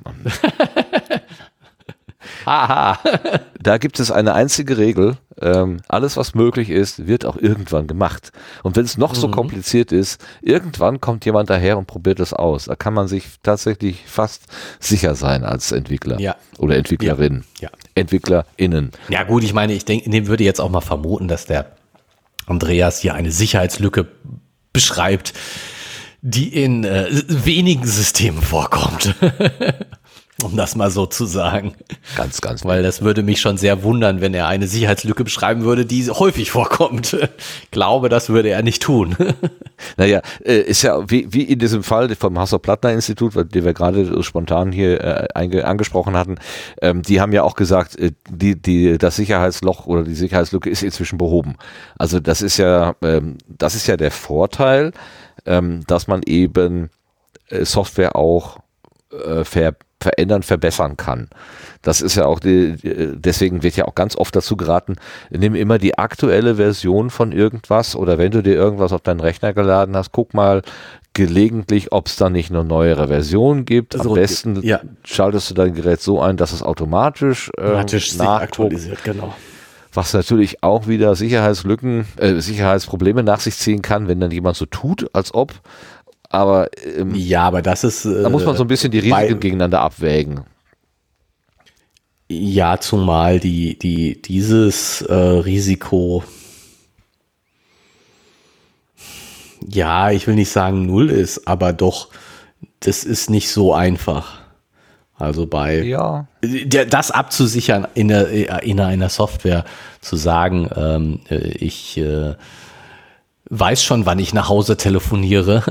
Haha. da gibt es eine einzige Regel. Ähm, alles, was möglich ist, wird auch irgendwann gemacht. Und wenn es noch Mhm. so kompliziert ist, irgendwann kommt jemand daher und probiert es aus. Da kann man sich tatsächlich fast sicher sein als Entwickler Ja. oder Entwicklerin. Ja. EntwicklerInnen. Ja gut, ich meine, ich denke, dem würde jetzt auch mal vermuten, dass der Andreas hier eine Sicherheitslücke beschreibt, die in äh, wenigen Systemen vorkommt. um das mal so zu sagen. Ganz, ganz Weil das würde mich schon sehr wundern, wenn er eine Sicherheitslücke beschreiben würde, die häufig vorkommt. Ich glaube, das würde er nicht tun. Naja, äh, ist ja wie, wie in diesem Fall vom Hasso-Plattner-Institut, den wir gerade spontan hier äh, angesprochen hatten, ähm, die haben ja auch gesagt, äh, die, die, das Sicherheitsloch oder die Sicherheitslücke ist inzwischen behoben. Also das ist ja, ähm, das ist ja der Vorteil, ähm, dass man eben Software auch äh, ver verändern, verbessern kann. Das ist ja auch die, deswegen wird ja auch ganz oft dazu geraten, nimm immer die aktuelle Version von irgendwas oder wenn du dir irgendwas auf deinen Rechner geladen hast, guck mal gelegentlich, ob es da nicht eine neuere Version gibt. Am So, besten ja. schaltest du dein Gerät so ein, dass es automatisch, äh, Automatisch aktualisiert, genau. was natürlich auch wieder Sicherheitslücken, äh, Sicherheitsprobleme nach sich ziehen kann, wenn dann jemand so tut, als ob. Aber ähm, Ja, aber das ist. Äh, da muss man so ein bisschen die bei- Risiken gegeneinander abwägen. Ja, zumal die, die, dieses äh, Risiko, ja, ich will nicht sagen null ist, aber doch, das ist nicht so einfach. Also bei Ja. der, das abzusichern in, der, in einer Software, zu sagen, ähm, äh, ich äh, weiß schon, wann ich nach Hause telefoniere.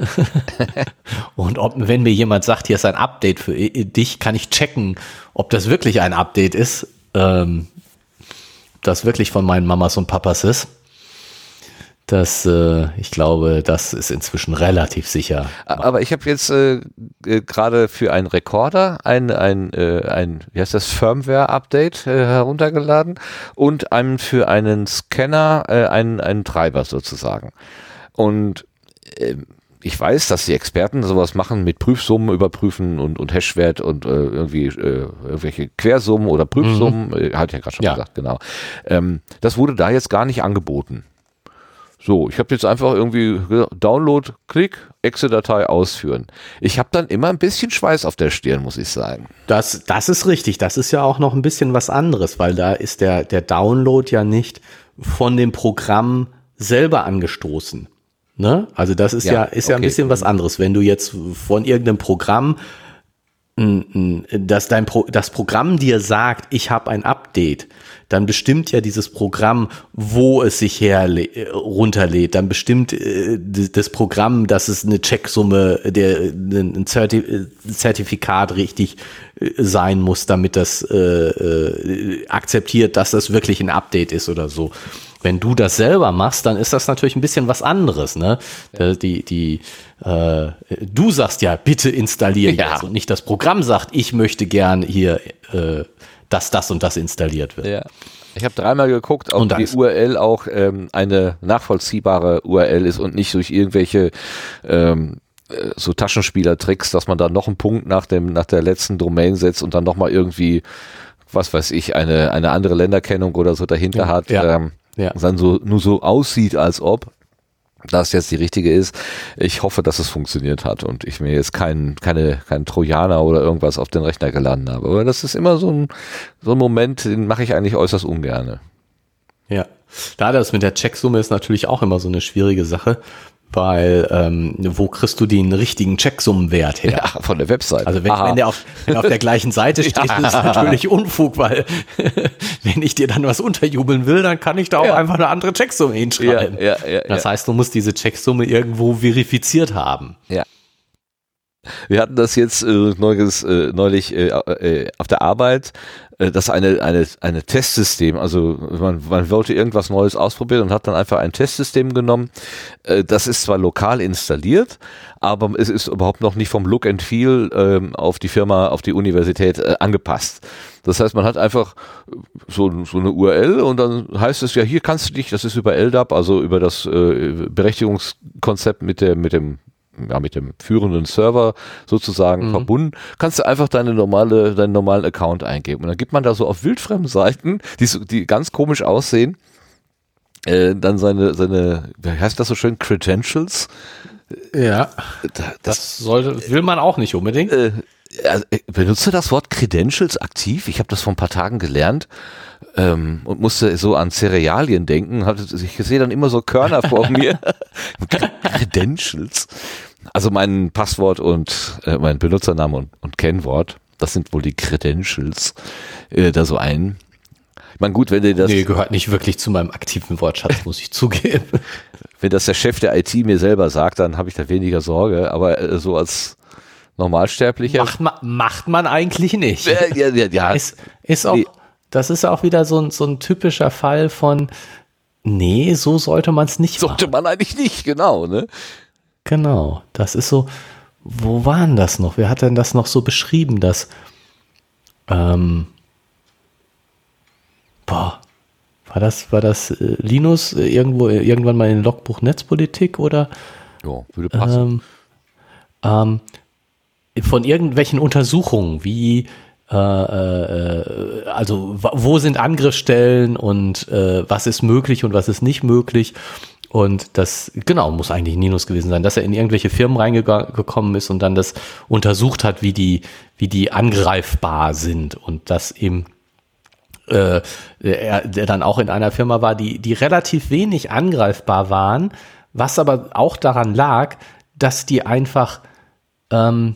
Und ob, wenn mir jemand sagt, hier ist ein Update für dich, kann ich checken, ob das wirklich ein Update ist, ähm, das wirklich von meinen Mamas und Papas ist. Das, äh, ich glaube, das ist inzwischen relativ sicher. Aber ich habe jetzt äh, gerade für einen Rekorder ein, ein, äh, ein wie heißt das, Firmware-Update äh, heruntergeladen und einem für einen Scanner äh, einen, einen Treiber sozusagen. Und ähm, ich weiß, dass die Experten sowas machen mit Prüfsummen überprüfen und, und Hashwert und äh, irgendwie äh, irgendwelche Quersummen oder Prüfsummen, äh, hat ja gerade schon Ja. gesagt, genau. Ähm, das wurde da jetzt gar nicht angeboten. So, ich habe jetzt einfach irgendwie ge- Download, Klick, Exe-Datei ausführen. Ich habe dann immer ein bisschen Schweiß auf der Stirn, muss ich sagen. Das, das ist richtig. Das ist ja auch noch ein bisschen was anderes, weil da ist der, der Download ja nicht von dem Programm selber angestoßen. Ne? Also das ist ja, Ja, ist ja ein okay. bisschen was anderes. Wenn du jetzt von irgendeinem Programm, dass dein Pro, das Programm dir sagt, ich habe ein Update, dann bestimmt ja dieses Programm, wo es sich her runterlädt. Dann bestimmt äh, das Programm, dass es eine Checksumme, der ein Zerti äh, Zertifikat richtig äh, sein muss, damit das äh, äh, akzeptiert, dass das wirklich ein Update ist oder so. Wenn du das selber machst, dann ist das natürlich ein bisschen was anderes. Ne? Äh, Die, die, äh, du sagst ja, bitte installier Ja. jetzt und nicht das Programm sagt, ich möchte gern hier, äh, dass das und das installiert wird. Ja. Ich habe dreimal geguckt, ob die URL auch ähm, eine nachvollziehbare URL ist und nicht durch irgendwelche ähm, äh, so Taschenspielertricks, dass man da noch einen Punkt nach dem nach der letzten Domain setzt und dann noch mal irgendwie was weiß ich eine eine andere Länderkennung oder so dahinter Ja, hat, ja. ähm, Ja. dann so nur so aussieht, als ob das jetzt die richtige ist. Ich hoffe, dass es funktioniert hat und ich mir jetzt keinen keine keinen Trojaner oder irgendwas auf den Rechner geladen habe. Aber das ist immer so ein so ein Moment, den mache ich eigentlich äußerst ungerne. Ja. Da das mit der Checksumme ist natürlich auch immer so eine schwierige Sache, weil ähm, wo kriegst du den richtigen Checksummenwert her? Ja, von der Website. Also wenn, wenn der auf, wenn er auf der gleichen Seite steht, ist das natürlich Unfug, weil wenn ich dir dann was unterjubeln will, dann kann ich da auch Ja. einfach eine andere Checksumme hinschreiben. Ja, ja, ja, das ja. heißt, du musst diese Checksumme irgendwo verifiziert haben. Ja. Wir hatten das jetzt äh, äh, neulich äh, äh, auf der Arbeit, äh, dass eine, eine, eine Testsystem, also man, man wollte irgendwas Neues ausprobieren und hat dann einfach ein Testsystem genommen. Äh, das ist zwar lokal installiert, aber es ist überhaupt noch nicht vom Look and Feel ähm, auf die Firma, auf die Universität angepasst. Das heißt, man hat einfach so, so eine URL und dann heißt es ja, hier kannst du dich, das ist über LDAP, also über das Berechtigungskonzept mit der, mit dem ja, mit dem führenden Server sozusagen verbunden, kannst du einfach deine normale, deinen normalen Account eingeben. Und dann gibt man da so auf wildfremden Seiten, die, so, die ganz komisch aussehen, äh, dann seine, seine, wie heißt das so schön, Credentials. Ja. Da- Das sollte, will man auch nicht unbedingt. äh, also, benutze das Wort Credentials aktiv. Ich habe das vor ein paar Tagen gelernt ähm, und musste so an Cerealien denken. Hatte, ich sehe dann immer so Körner vor mir. Credentials. Also mein Passwort und äh, mein Benutzername und, und Kennwort, das sind wohl die Credentials, äh, da so ein. Ich meine, gut, wenn dir das, nee, gehört nicht wirklich zu meinem aktiven Wortschatz, muss ich zugeben. wenn das der Chef der IT mir selber sagt, dann habe ich da weniger Sorge. Aber äh, so als Normalsterblicher. Macht man, macht man eigentlich nicht. Äh, ja, ja, ja. Ist, ist auch, Nee. das ist auch wieder so ein, so ein typischer Fall von, nee, so sollte man es nicht Sollte machen. man eigentlich nicht, genau, ne? Genau, das ist so, wo waren das noch? Wer hat denn das noch so beschrieben, dass, ähm, boah, war das, war das äh, Linus äh, irgendwo, äh, irgendwann mal in Logbuch Netzpolitik oder Ja, würde passen. ähm, ähm, von irgendwelchen Untersuchungen, wie äh, äh, also wo sind Angriffsstellen und äh, was ist möglich und was ist nicht möglich. Und das, genau, muss eigentlich Ninus gewesen sein, dass er in irgendwelche Firmen reingekommen ist und dann das untersucht hat, wie die, wie die angreifbar sind und das eben äh, er, der dann auch in einer Firma war, die, die relativ wenig angreifbar waren, was aber auch daran lag, dass die einfach ähm,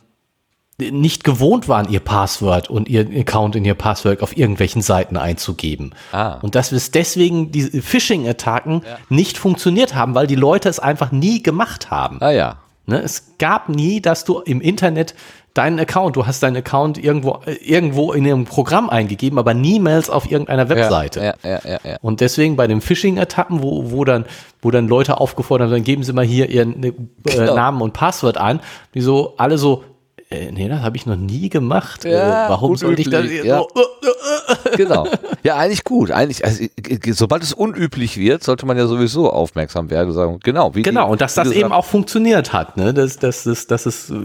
nicht gewohnt waren, ihr Passwort und ihr Account in ihr Passwort auf irgendwelchen Seiten einzugeben. Ah. Und dass es deswegen die Phishing-Attacken nicht funktioniert haben, weil die Leute es einfach nie gemacht haben. Ah ja. Ne, es gab nie, dass du im Internet deinen Account, du hast deinen Account irgendwo, äh, irgendwo in einem Programm eingegeben, aber niemals auf irgendeiner Webseite. Ja, ja, ja, ja. Und deswegen bei den Phishing-Attacken, wo, wo, dann, wo dann Leute aufgefordert haben, dann geben sie mal hier ihren äh, Genau. Namen und Passwort an, die so alle so, äh, nee, das habe ich noch nie gemacht. Ja, äh, warum sollte ich das? ja. So, äh, Genau. Ja, eigentlich gut. Eigentlich, also, äh, sobald es unüblich wird, sollte man ja sowieso aufmerksam werden und sagen, genau, wie Genau, die- und dass das eben auch funktioniert hat, ne? Das, das, das, das ist, äh,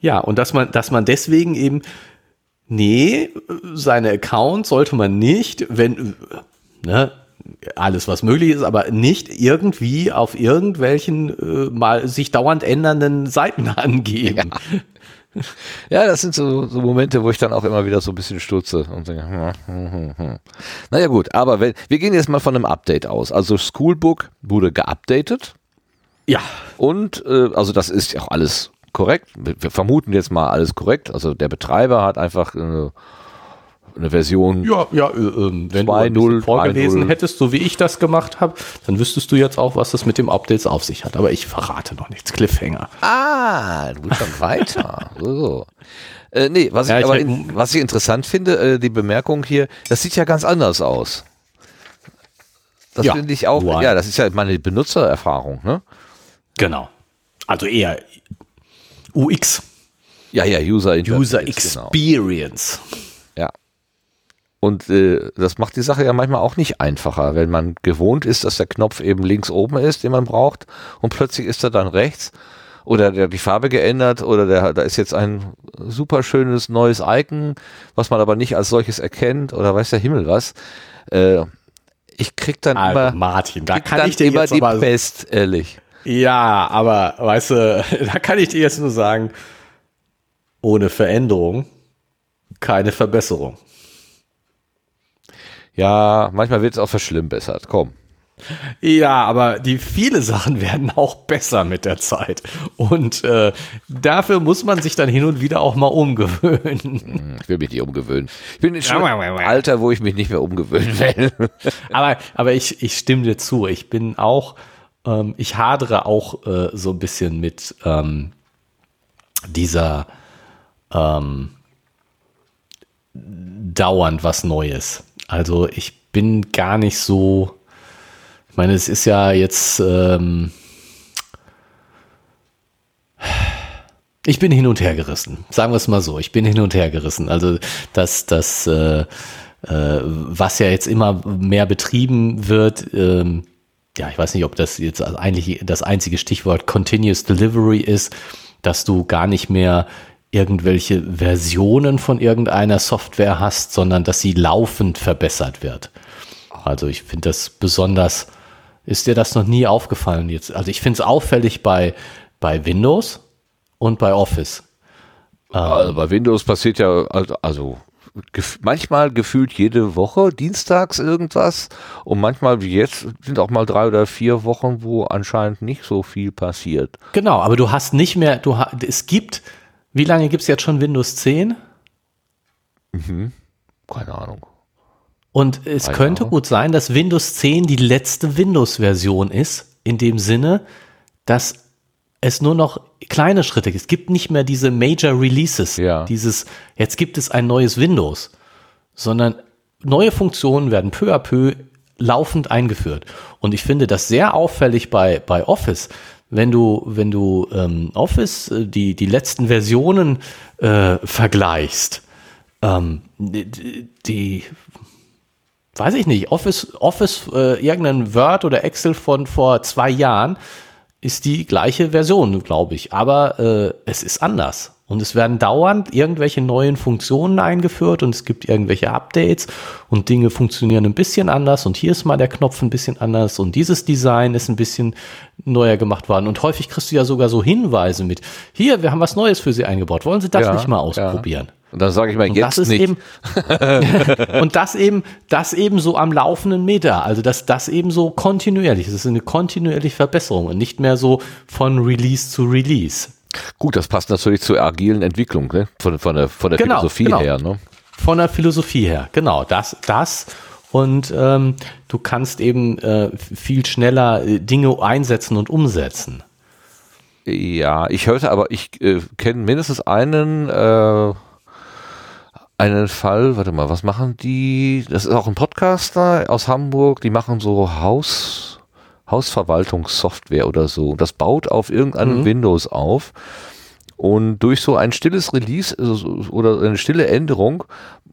ja, und dass man, dass man deswegen eben, nee, seine Account sollte man nicht, wenn, äh, ne, alles was möglich ist, aber nicht irgendwie auf irgendwelchen äh, mal sich dauernd ändernden Seiten angeben. Ja, das sind so, so Momente, wo ich dann auch immer wieder so ein bisschen stutze und denke, hm, hm, hm, hm. naja gut, aber wenn, wir gehen jetzt mal von einem Update aus. Also Schoolbook wurde geupdatet Ja, und äh, also das ist ja auch alles korrekt. Wir wir vermuten jetzt mal alles korrekt. Also der Betreiber hat einfach eine, eine Version ja, ja, äh, ähm, wenn du 2.0, ein bisschen vorgelesen 3.0. hättest, so wie ich das gemacht habe, dann wüsstest du jetzt auch, was das mit dem Updates auf sich hat. Aber ich verrate noch nichts. Cliffhanger. Ah, du bist schon weiter. So. Äh, nee, was, Ja, ich ich aber in, was ich interessant finde, äh, die Bemerkung hier, das sieht ja ganz anders aus. Das Ja, finde ich auch, UI. ja, das ist ja meine Benutzererfahrung, ne? Genau. Also eher UX. Ja, ja, User Interface. User genau. Experience. Ja. Und äh, das macht die Sache ja manchmal auch nicht einfacher, wenn man gewohnt ist, dass der Knopf eben links oben ist, den man braucht, und plötzlich ist er dann rechts. oder der hat die Farbe geändert oder der, da ist jetzt ein super schönes neues Icon, was man aber nicht als solches erkennt oder weiß der Himmel was. Äh, ich krieg dann Also, immer, Martin, da kann ich dir immer jetzt die aber, Pest, ehrlich. Ja, aber weißt du, da kann ich dir jetzt nur sagen, ohne Veränderung keine Verbesserung. Ja, manchmal wird es auch verschlimmbessert. Komm. Ja, aber die viele Sachen werden auch besser mit der Zeit. Und äh, dafür muss man sich dann hin und wieder auch mal umgewöhnen. Ich will mich nicht umgewöhnen. Ich bin schon im Alter, wo ich mich nicht mehr umgewöhnen will. Aber, aber ich, ich stimme dir zu. Ich bin auch, ähm, ich hadere auch äh, so ein bisschen mit ähm, dieser ähm, dauernd was Neues. Also ich bin gar nicht so, ich meine, es ist ja jetzt, ähm, ich bin hin und her gerissen. Sagen wir es mal so. Ich bin hin und her gerissen. Also das, das, äh, äh, was ja jetzt immer mehr betrieben wird, ähm, ja, ich weiß nicht, ob das jetzt eigentlich das einzige Stichwort Continuous Delivery ist, dass du gar nicht mehr irgendwelche Versionen von irgendeiner Software hast, sondern dass sie laufend verbessert wird. Also ich finde das besonders, ist dir das noch nie aufgefallen jetzt? Also ich finde es auffällig bei, bei Windows und bei Office. Also bei Windows passiert ja, also, gef manchmal gefühlt jede Woche, dienstags irgendwas. Und manchmal, wie jetzt, sind auch mal drei oder vier Wochen, wo anscheinend nicht so viel passiert. Genau, aber du hast nicht mehr, du es gibt, wie lange gibt es jetzt schon Windows 10? Keine Ahnung. Und es Drei könnte Jahre. gut sein, dass Windows 10 die letzte Windows-Version ist, in dem Sinne, dass es nur noch kleine Schritte gibt. Es gibt nicht mehr diese Major Releases, Ja. dieses, jetzt gibt es ein neues Windows, sondern neue Funktionen werden peu à peu laufend eingeführt. Und ich finde das sehr auffällig bei, bei Office. Wenn du, wenn du ähm, Office, äh, die, die letzten Versionen äh, vergleichst, ähm, die, die weiß ich nicht, Office, Office, äh, irgendein Word oder Excel von vor zwei Jahren ist die gleiche Version, glaube ich. Aber äh, es ist anders. Und es werden dauernd irgendwelche neuen Funktionen eingeführt und es gibt irgendwelche Updates und Dinge funktionieren ein bisschen anders und hier ist mal der Knopf ein bisschen anders und dieses Design ist ein bisschen neuer gemacht worden. Und häufig kriegst du ja sogar so Hinweise mit, hier, wir haben was Neues für Sie eingebaut. Wollen Sie das Ja, nicht mal ja. ausprobieren? Und dann sage ich mal, Und jetzt das ist nicht. eben und das eben das eben so am laufenden Meter, also dass das eben so kontinuierlich, es ist eine kontinuierliche Verbesserung und nicht mehr so von Release zu Release. Gut, das passt natürlich zur agilen Entwicklung, ne? von, von der, von der Genau, Philosophie genau. her. Ne? Von der Philosophie her, genau, das das und ähm, du kannst eben äh, viel schneller äh, Dinge einsetzen und umsetzen. Ja, ich hörte aber, ich äh, kenne mindestens einen, äh, einen Fall, warte mal, was machen die? Das ist auch ein Podcaster aus Hamburg, die machen so Haus, Hausverwaltungssoftware oder so. Das baut auf irgendeinem Windows auf. Und durch so ein stilles Release so- oder eine stille Änderung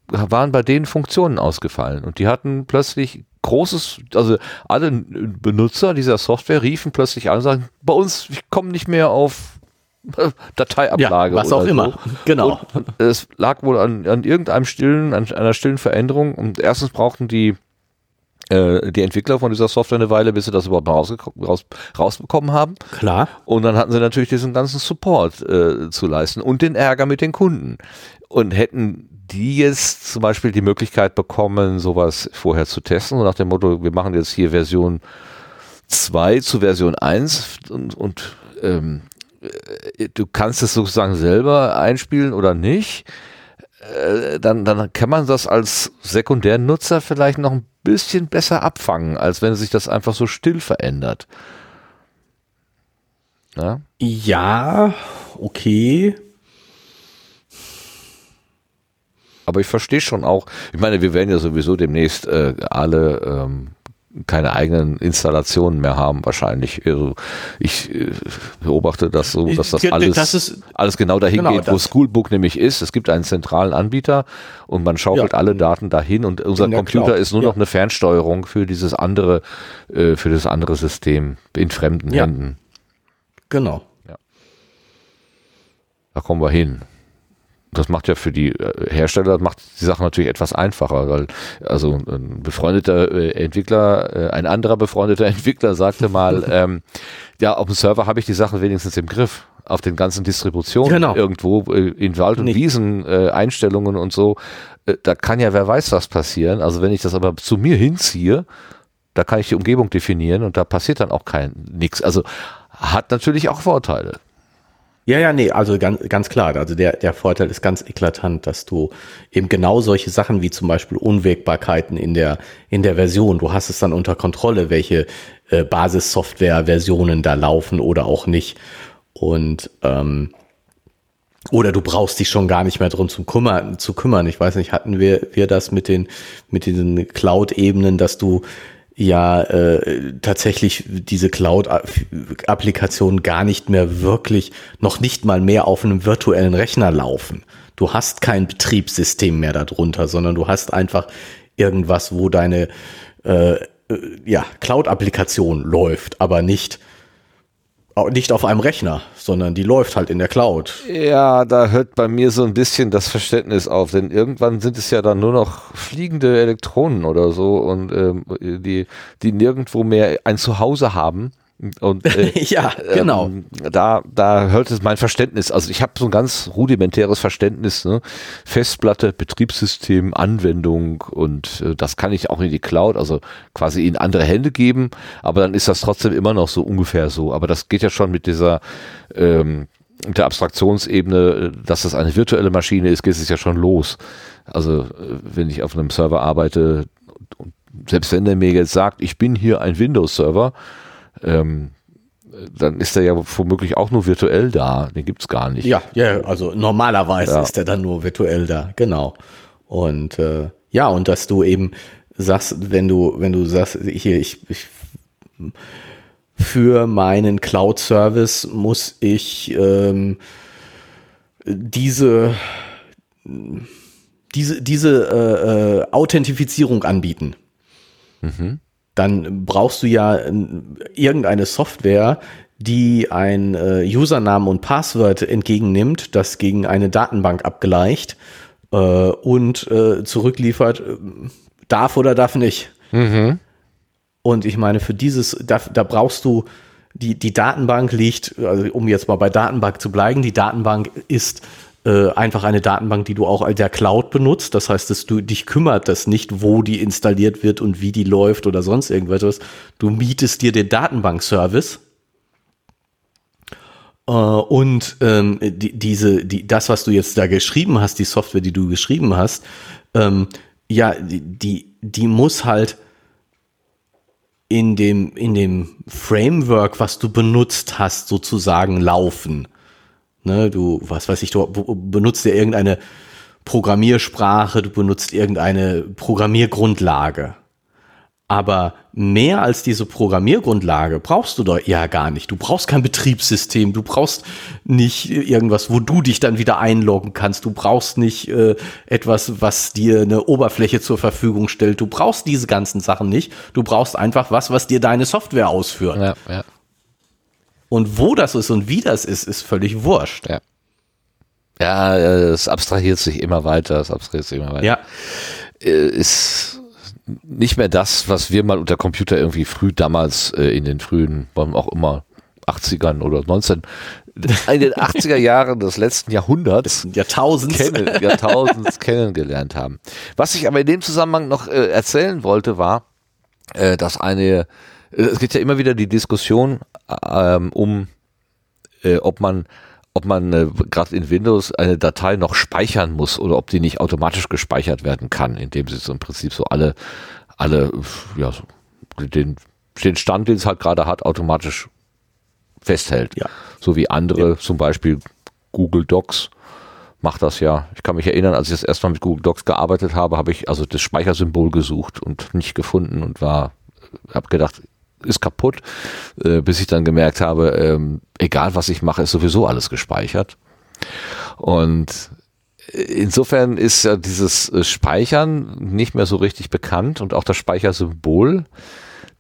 waren bei denen Funktionen ausgefallen. Und die hatten plötzlich großes, also alle Benutzer dieser Software riefen plötzlich an und sagen, bei uns, ich komme nicht mehr auf äh, Dateiablage. Ja, was auch oder immer. So. Genau. Und es lag wohl an, an irgendeinem stillen, an einer stillen Veränderung. Und erstens brauchten die äh, die Entwickler von dieser Software eine Weile, bis sie das überhaupt mal raus, rausbekommen haben. Klar. Und dann hatten sie natürlich diesen ganzen Support äh, zu leisten und den Ärger mit den Kunden. Und hätten die jetzt zum Beispiel die Möglichkeit bekommen, sowas vorher zu testen, so nach dem Motto, wir machen jetzt hier Version 2 zu Version 1 und, und ähm, äh, du kannst es sozusagen selber einspielen oder nicht, äh, dann, dann kann man das als Sekundärnutzer vielleicht noch ein bisschen besser abfangen, als wenn sich das einfach so still verändert. Ja? Ja, okay. Aber ich verstehe schon auch, ich meine, wir werden ja sowieso demnächst äh, alle ähm, keine eigenen Installationen mehr haben, wahrscheinlich. Also ich äh, beobachte das so, dass das alles, das ist- alles genau dahin Genau, geht, wo das- Schoolbook nämlich ist. Es gibt einen zentralen Anbieter und man schaukelt Ja. alle Daten dahin und unser Computer Cloud, ist nur ja. noch eine Fernsteuerung für dieses andere, äh, für das andere System in fremden Ja. Händen. Genau. Da kommen wir hin. Das macht ja für die äh, Hersteller macht die Sache natürlich etwas einfacher, weil also ein befreundeter äh, Entwickler, äh, ein anderer befreundeter Entwickler sagte mal, ähm, ja, auf dem Server habe ich die Sachen wenigstens im Griff. Auf den ganzen Distributionen Genau. irgendwo in Wald und Nicht. Wiesen äh, Einstellungen und so, äh, da kann ja wer weiß was passieren. Also wenn ich das aber zu mir hinziehe, da kann ich die Umgebung definieren und da passiert dann auch kein nix. Also hat natürlich auch Vorteile. Ja, ja, nee, also ganz, ganz klar. Also der, der Vorteil ist ganz eklatant, dass du eben genau solche Sachen wie zum Beispiel Unwägbarkeiten in der, in der Version, du hast es dann unter Kontrolle, welche äh, Basissoftware-Versionen da laufen oder auch nicht. Und ähm, oder du brauchst dich schon gar nicht mehr drum zu kümmern, zu kümmern. Ich weiß nicht, hatten wir, wir das mit den, mit diesen Cloud-Ebenen, dass du ja äh, tatsächlich diese Cloud-Applikationen gar nicht mehr wirklich, noch nicht mal mehr auf einem virtuellen Rechner laufen. Du hast kein Betriebssystem mehr darunter, sondern du hast einfach irgendwas, wo deine äh, äh, ja, Cloud-Applikation läuft, aber nicht, nicht auf einem Rechner, sondern die läuft halt in der Cloud. Ja, da hört bei mir so ein bisschen das Verständnis auf, denn irgendwann sind es ja dann nur noch fliegende Elektronen oder so und ähm, die, die nirgendwo mehr ein Zuhause haben. Und äh, ja, genau. Ähm, da, da hört es mein Verständnis. Also ich habe so ein ganz rudimentäres Verständnis. Ne? Festplatte, Betriebssystem, Anwendung und äh, das kann ich auch in die Cloud, also quasi in andere Hände geben. Aber dann ist das trotzdem immer noch so ungefähr so. Aber das geht ja schon mit dieser ähm, mit der Abstraktionsebene, dass das eine virtuelle Maschine ist, geht es ja schon los. Also äh, wenn ich auf einem Server arbeite, und selbst wenn der mir jetzt sagt, ich bin hier ein Windows-Server, ähm, dann ist er ja womöglich auch nur virtuell da. Den gibt's gar nicht. Ja, ja, also normalerweise Ja. ist er dann nur virtuell da, genau. Und äh, ja, und dass du eben sagst, wenn du, wenn du sagst, hier, ich, ich für meinen Cloud-Service muss ich ähm, diese diese diese äh, äh, Authentifizierung anbieten dann brauchst du ja äh, irgendeine Software, die ein äh, Usernamen und Passwort entgegennimmt, das gegen eine Datenbank abgleicht äh, und äh, zurückliefert, äh, darf oder darf nicht. Und ich meine, für dieses, da, da brauchst du, die, die Datenbank liegt, also um jetzt mal bei Datenbank zu bleiben, die Datenbank ist äh, einfach eine Datenbank, die du auch als der Cloud benutzt. Das heißt, dass du dich kümmert das nicht, wo die installiert wird und wie die läuft oder sonst irgendwas. Du mietest dir den Datenbankservice. Äh, und ähm, die, diese, die, das, was du jetzt da geschrieben hast, die Software, die du geschrieben hast, ähm, ja, die, die, muss halt in dem, in dem Framework, was du benutzt hast, sozusagen laufen. Ne, du, was weiß ich, du benutzt ja irgendeine Programmiersprache, du benutzt irgendeine Programmiergrundlage. Aber mehr als diese Programmiergrundlage brauchst du doch ja gar nicht. Du brauchst kein Betriebssystem, du brauchst nicht irgendwas, wo du dich dann wieder einloggen kannst. Du brauchst nicht äh, etwas, was dir eine Oberfläche zur Verfügung stellt. Du brauchst diese ganzen Sachen nicht. Du brauchst einfach was, was dir deine Software ausführt. ja, ja. Und wo das ist und wie das ist, ist völlig wurscht. Ja. Ja, es abstrahiert sich immer weiter, es abstrahiert sich immer weiter. Ja, Äh, Ist nicht mehr das, was wir mal unter Computer irgendwie früh damals äh, in den frühen, warum auch immer, 80ern oder 19, in den 80er Jahren des letzten Jahrhunderts Jahrtausends. kennen, Jahrtausends kennengelernt haben. Was ich aber in dem Zusammenhang noch äh, erzählen wollte, war, dass eine, es geht ja immer wieder die Diskussion ähm, um, äh, ob man ob man äh, gerade in Windows eine Datei noch speichern muss oder ob die nicht automatisch gespeichert werden kann, indem sie so im Prinzip so alle, alle, ja, so den, den Stand, den es halt gerade hat, automatisch festhält. Ja. So wie andere, zum Beispiel Google Docs macht das ja. Ich kann mich erinnern, als ich das erste Mal mit Google Docs gearbeitet habe, habe ich also das Speichersymbol gesucht und nicht gefunden und war, habe gedacht, ist kaputt, äh, bis ich dann gemerkt habe, ähm, egal was ich mache, ist sowieso alles gespeichert. Und insofern ist ja dieses äh, Speichern nicht mehr so richtig bekannt und auch das Speichersymbol,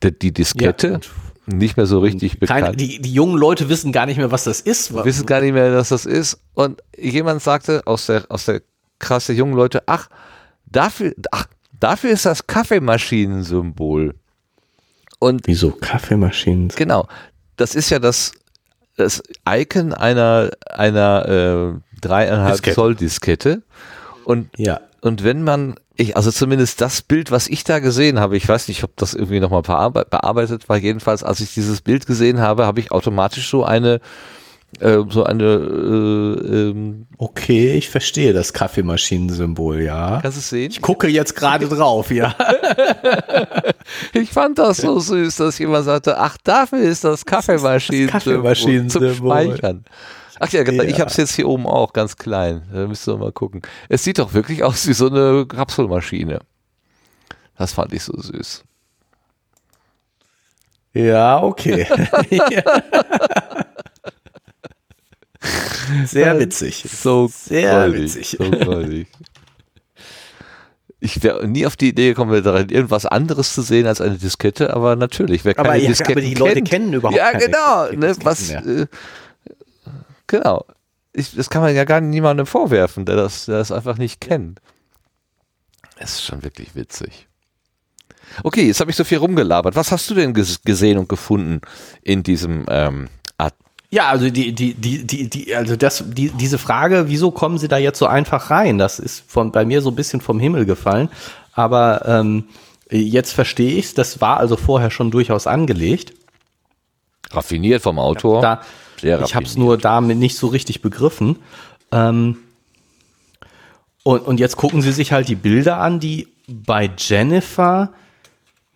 die, die Diskette, Ja, nicht mehr so richtig Keine, bekannt. die, die jungen Leute wissen gar nicht mehr, was das ist. Wissen gar nicht mehr, dass das ist. Und jemand sagte aus der, aus der Klasse jungen Leute, ach, dafür, ach, dafür ist das Kaffeemaschinensymbol. Und Wieso Kaffeemaschinen? genau, das ist ja das, das Icon einer, einer äh, dreieinhalb Diskette. Zoll Diskette. Und Ja. Und wenn man, ich, also zumindest das Bild, was ich da gesehen habe, ich weiß nicht, ob das irgendwie nochmal bearbe- bearbeitet war, jedenfalls, als ich dieses Bild gesehen habe, habe ich automatisch so eine, äh, so eine, äh, ähm, Okay, ich verstehe das Kaffeemaschinensymbol, ja. kannst du es sehen? Ich gucke jetzt gerade drauf, ja. Ich fand das so süß, dass jemand sagte, ach, dafür ist das Kaffeemaschinensymbol zum Kaffeemaschinensymbol. Speichern. Ach ja, genau, ich Ja. habe es jetzt hier oben auch, ganz klein. Da müsst ihr mal gucken. Es sieht doch wirklich aus wie so eine Kapselmaschine. Das fand ich so süß. Ja, okay. Sehr witzig. So Sehr goldig, witzig. So goldig. Ich wäre nie auf die Idee gekommen, darin irgendwas anderes zu sehen als eine Diskette, aber natürlich, wer keine Aber ja, Disketten aber die Leute kennt, kennen überhaupt ja, keine genau, ne, was, äh, genau. Ich, das kann man ja gar niemandem vorwerfen, der das, der das einfach nicht kennt. Es ist schon wirklich witzig. Okay, jetzt habe ich so viel rumgelabert. Was hast du denn ges gesehen und gefunden in diesem ähm, Art? Ja, also die, die, die, die, die, also das, die, diese Frage, wieso kommen sie da jetzt so einfach rein? Das ist von bei mir so ein bisschen vom Himmel gefallen. Aber ähm, jetzt verstehe ich's. Das war also vorher schon durchaus angelegt. Raffiniert vom Autor. Da, Sehr ich habe es raffiniert. nur damit nicht so richtig begriffen. Ähm, und, und jetzt gucken Sie sich halt die Bilder an, die bei Jennifer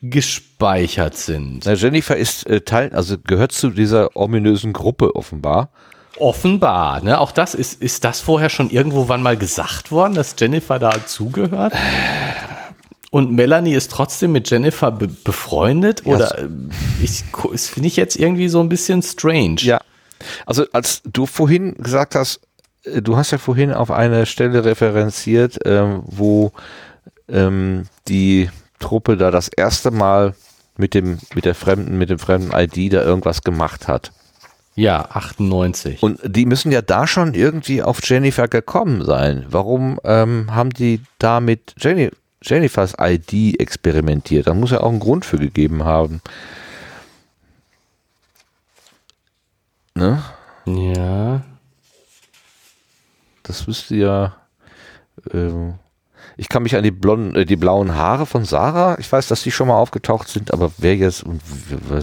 gespeichert sind. Na, Jennifer ist Teil, Teil, also gehört zu dieser ominösen Gruppe offenbar. Offenbar, ne? Auch das ist, ist das vorher schon irgendwo wann mal gesagt worden, dass Jennifer da zugehört? Und Melanie ist trotzdem mit Jennifer be befreundet? Oder äh, ich, das finde ich jetzt irgendwie so ein bisschen strange. Ja. Also als du vorhin gesagt hast, äh, du hast ja vorhin auf eine Stelle referenziert, ähm, wo ähm, die Truppe da das erste Mal mit dem mit der fremden mit dem fremden ID da irgendwas gemacht hat. Ja, 98. Und die müssen ja da schon irgendwie auf Jennifer gekommen sein. Warum ähm, haben die da mit Jenny, Jennifers ID experimentiert? Da muss ja auch einen Grund für gegeben haben. Ne? ja. Das müsste ja. Ähm, ich kann mich an die blonden, äh, die blauen Haare von Sarah. Ich weiß, dass die schon mal aufgetaucht sind, aber wer jetzt und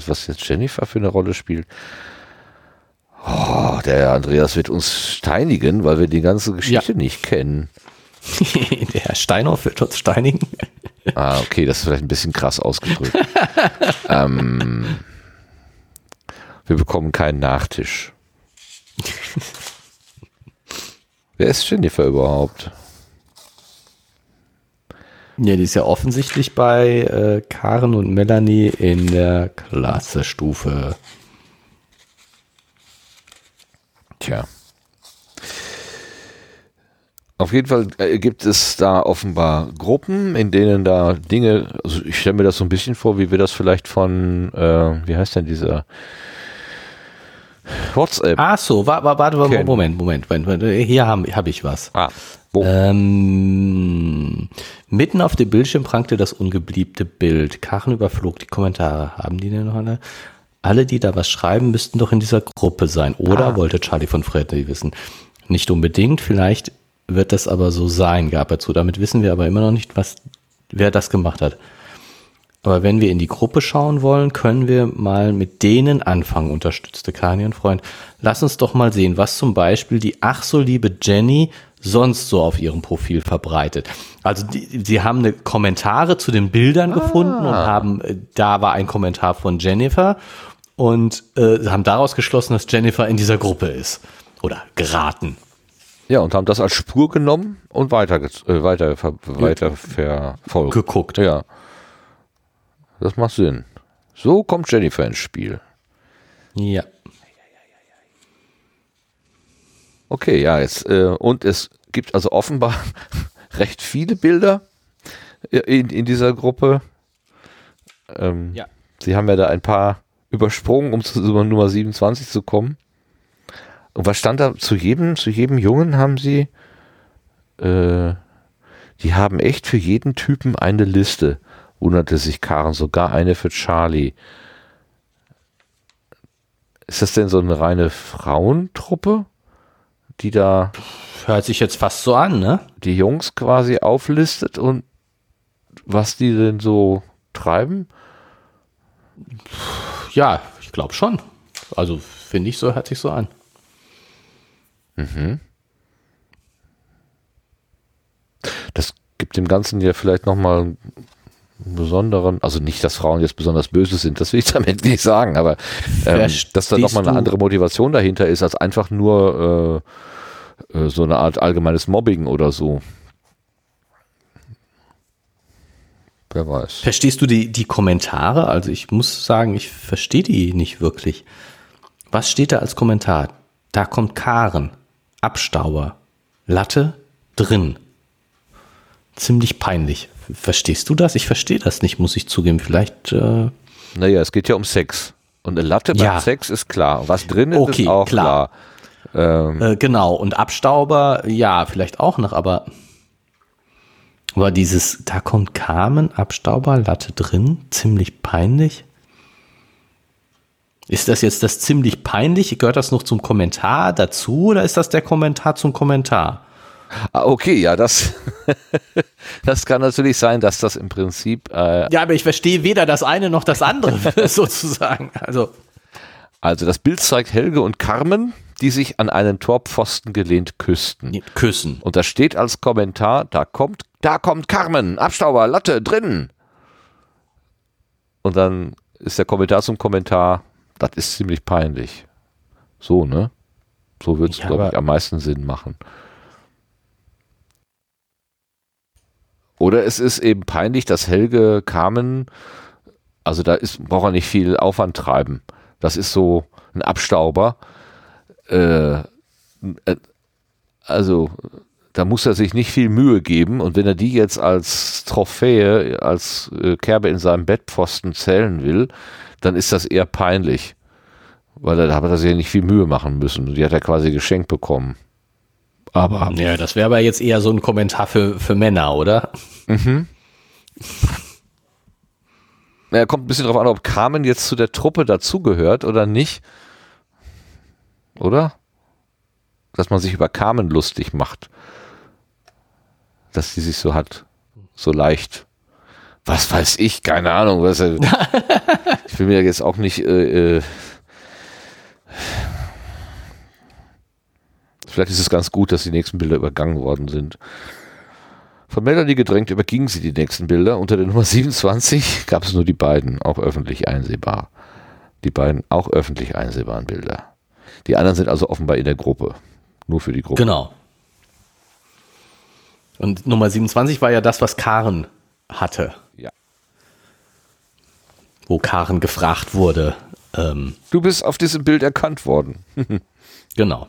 was jetzt Jennifer für eine Rolle spielt. Oh, der Andreas wird uns steinigen, weil wir die ganze Geschichte nicht kennen. Der Herr Steinhoff wird uns steinigen. Ah, okay, das ist vielleicht ein bisschen krass ausgedrückt. ähm, wir bekommen keinen Nachtisch. Wer ist Jennifer überhaupt? Ja, die ist ja offensichtlich bei äh, Karen und Melanie in der Klassestufe. Tja. Auf jeden Fall äh, gibt es da offenbar Gruppen, in denen da Dinge, also ich stelle mir das so ein bisschen vor, wie wir das vielleicht von, äh, wie heißt denn dieser WhatsApp? Ach so, wa, wa, warte, Okay. Moment, Moment, Moment, Moment. Hier habe hab ich was. Ah? Ähm, mitten auf dem Bildschirm prangte das ungebeliebte Bild. Karen überflog die Kommentare. Haben die denn noch alle? Alle, die da was schreiben, müssten doch in dieser Gruppe sein. Oder wollte Charlie von Freddy wissen? Nicht unbedingt, vielleicht wird das aber so sein, gab er zu. Damit wissen wir aber immer noch nicht, was, wer das gemacht hat. Aber wenn wir in die Gruppe schauen wollen, können wir mal mit denen anfangen, unterstützte Kani und Freund. Lass uns doch mal sehen, was zum Beispiel die ach so liebe Jenny sonst so auf ihrem Profil verbreitet. Also die, sie haben eine Kommentare zu den Bildern gefunden und haben, äh, da war ein Kommentar von Jennifer und äh, haben daraus geschlossen, dass Jennifer in dieser Gruppe ist. Oder geraten. Ja, und haben das als Spur genommen und weiter, äh, weiter, ver, weiter verfolgt. Geguckt. Ja. Das macht Sinn. So kommt Jennifer ins Spiel. Ja. Okay, ja, jetzt, äh, und es gibt also offenbar recht viele Bilder in, in dieser Gruppe. Ähm, Ja. Sie haben ja da ein paar übersprungen, um zu Nummer 27 zu kommen. Und was stand da zu jedem, zu jedem Jungen haben sie, äh, die haben echt für jeden Typen eine Liste, wunderte sich Karen, sogar eine für Charlie. Ist das denn so eine reine Frauentruppe, die da Hört sich jetzt fast so an, ne? die Jungs quasi auflistet und was die denn so treiben? Ja, ich glaube schon. Also finde ich so, hört sich so an. Das gibt dem Ganzen ja vielleicht nochmal besonderen, also nicht, dass Frauen jetzt besonders böse sind, das will ich damit nicht sagen, aber ähm, dass da nochmal eine andere Motivation dahinter ist, als einfach nur äh, äh, so eine Art allgemeines Mobbing oder so. Wer weiß. Verstehst du die, die Kommentare? Also ich muss sagen, ich verstehe die nicht wirklich. Was steht da als Kommentar? Da kommt Karen, Abstauber, Latte, drin. Ziemlich peinlich. Verstehst du das? Ich verstehe das nicht, muss ich zugeben. Vielleicht, äh, Naja, es geht ja um Sex. Und eine Latte beim Ja. Sex ist klar. Was drin ist, Okay, ist auch klar. klar. Ähm, äh, genau. Und Abstauber, ja, vielleicht auch noch, aber, aber dieses, da kommt Carmen, Abstauber, Latte drin, ziemlich peinlich. Ist das jetzt das ziemlich peinlich? Gehört das noch zum Kommentar dazu oder ist das der Kommentar zum Kommentar? Ah, okay, ja, das, das kann natürlich sein, dass das im Prinzip äh, Ja, aber ich verstehe weder das eine noch das andere sozusagen. Also, Also das Bild zeigt Helge und Carmen, die sich an einen Torpfosten gelehnt küssten. küssen. Und da steht als Kommentar, da kommt, da kommt Carmen, Abstauber, Latte, drin. Und dann ist der Kommentar zum Kommentar, das ist ziemlich peinlich. So, ne? So wird es, Ja, glaube ich, am meisten Sinn machen. Oder es ist eben peinlich, dass Helge Carmen, also da ist, braucht er nicht viel Aufwand treiben. Das ist so ein Abstauber. Äh, äh, also da muss er sich nicht viel Mühe geben und wenn er die jetzt als Trophäe, als äh, Kerbe in seinem Bettpfosten zählen will, dann ist das eher peinlich. Weil da hat er sich ja nicht viel Mühe machen müssen. Die hat er quasi geschenkt bekommen. Aber Ja, das wäre aber jetzt eher so ein Kommentar für, für Männer, oder? Naja, kommt ein bisschen drauf an, ob Carmen jetzt zu der Truppe dazugehört oder nicht. Oder? Dass man sich über Carmen lustig macht. Dass sie sich so hat. So leicht. Was weiß ich, keine Ahnung. Was, äh, ich will mir jetzt auch nicht. Äh, äh, vielleicht ist es ganz gut, dass die nächsten Bilder übergangen worden sind. Von Melanie gedrängt übergingen sie die nächsten Bilder. Unter der Nummer 27 gab es nur die beiden, auch öffentlich einsehbar. Die beiden auch öffentlich einsehbaren Bilder. Die anderen sind also offenbar in der Gruppe. Nur für die Gruppe. Genau. Und Nummer 27 war ja das, was Karen hatte, Ja. wo Karen gefragt wurde. Ähm, Du bist auf diesem Bild erkannt worden. genau.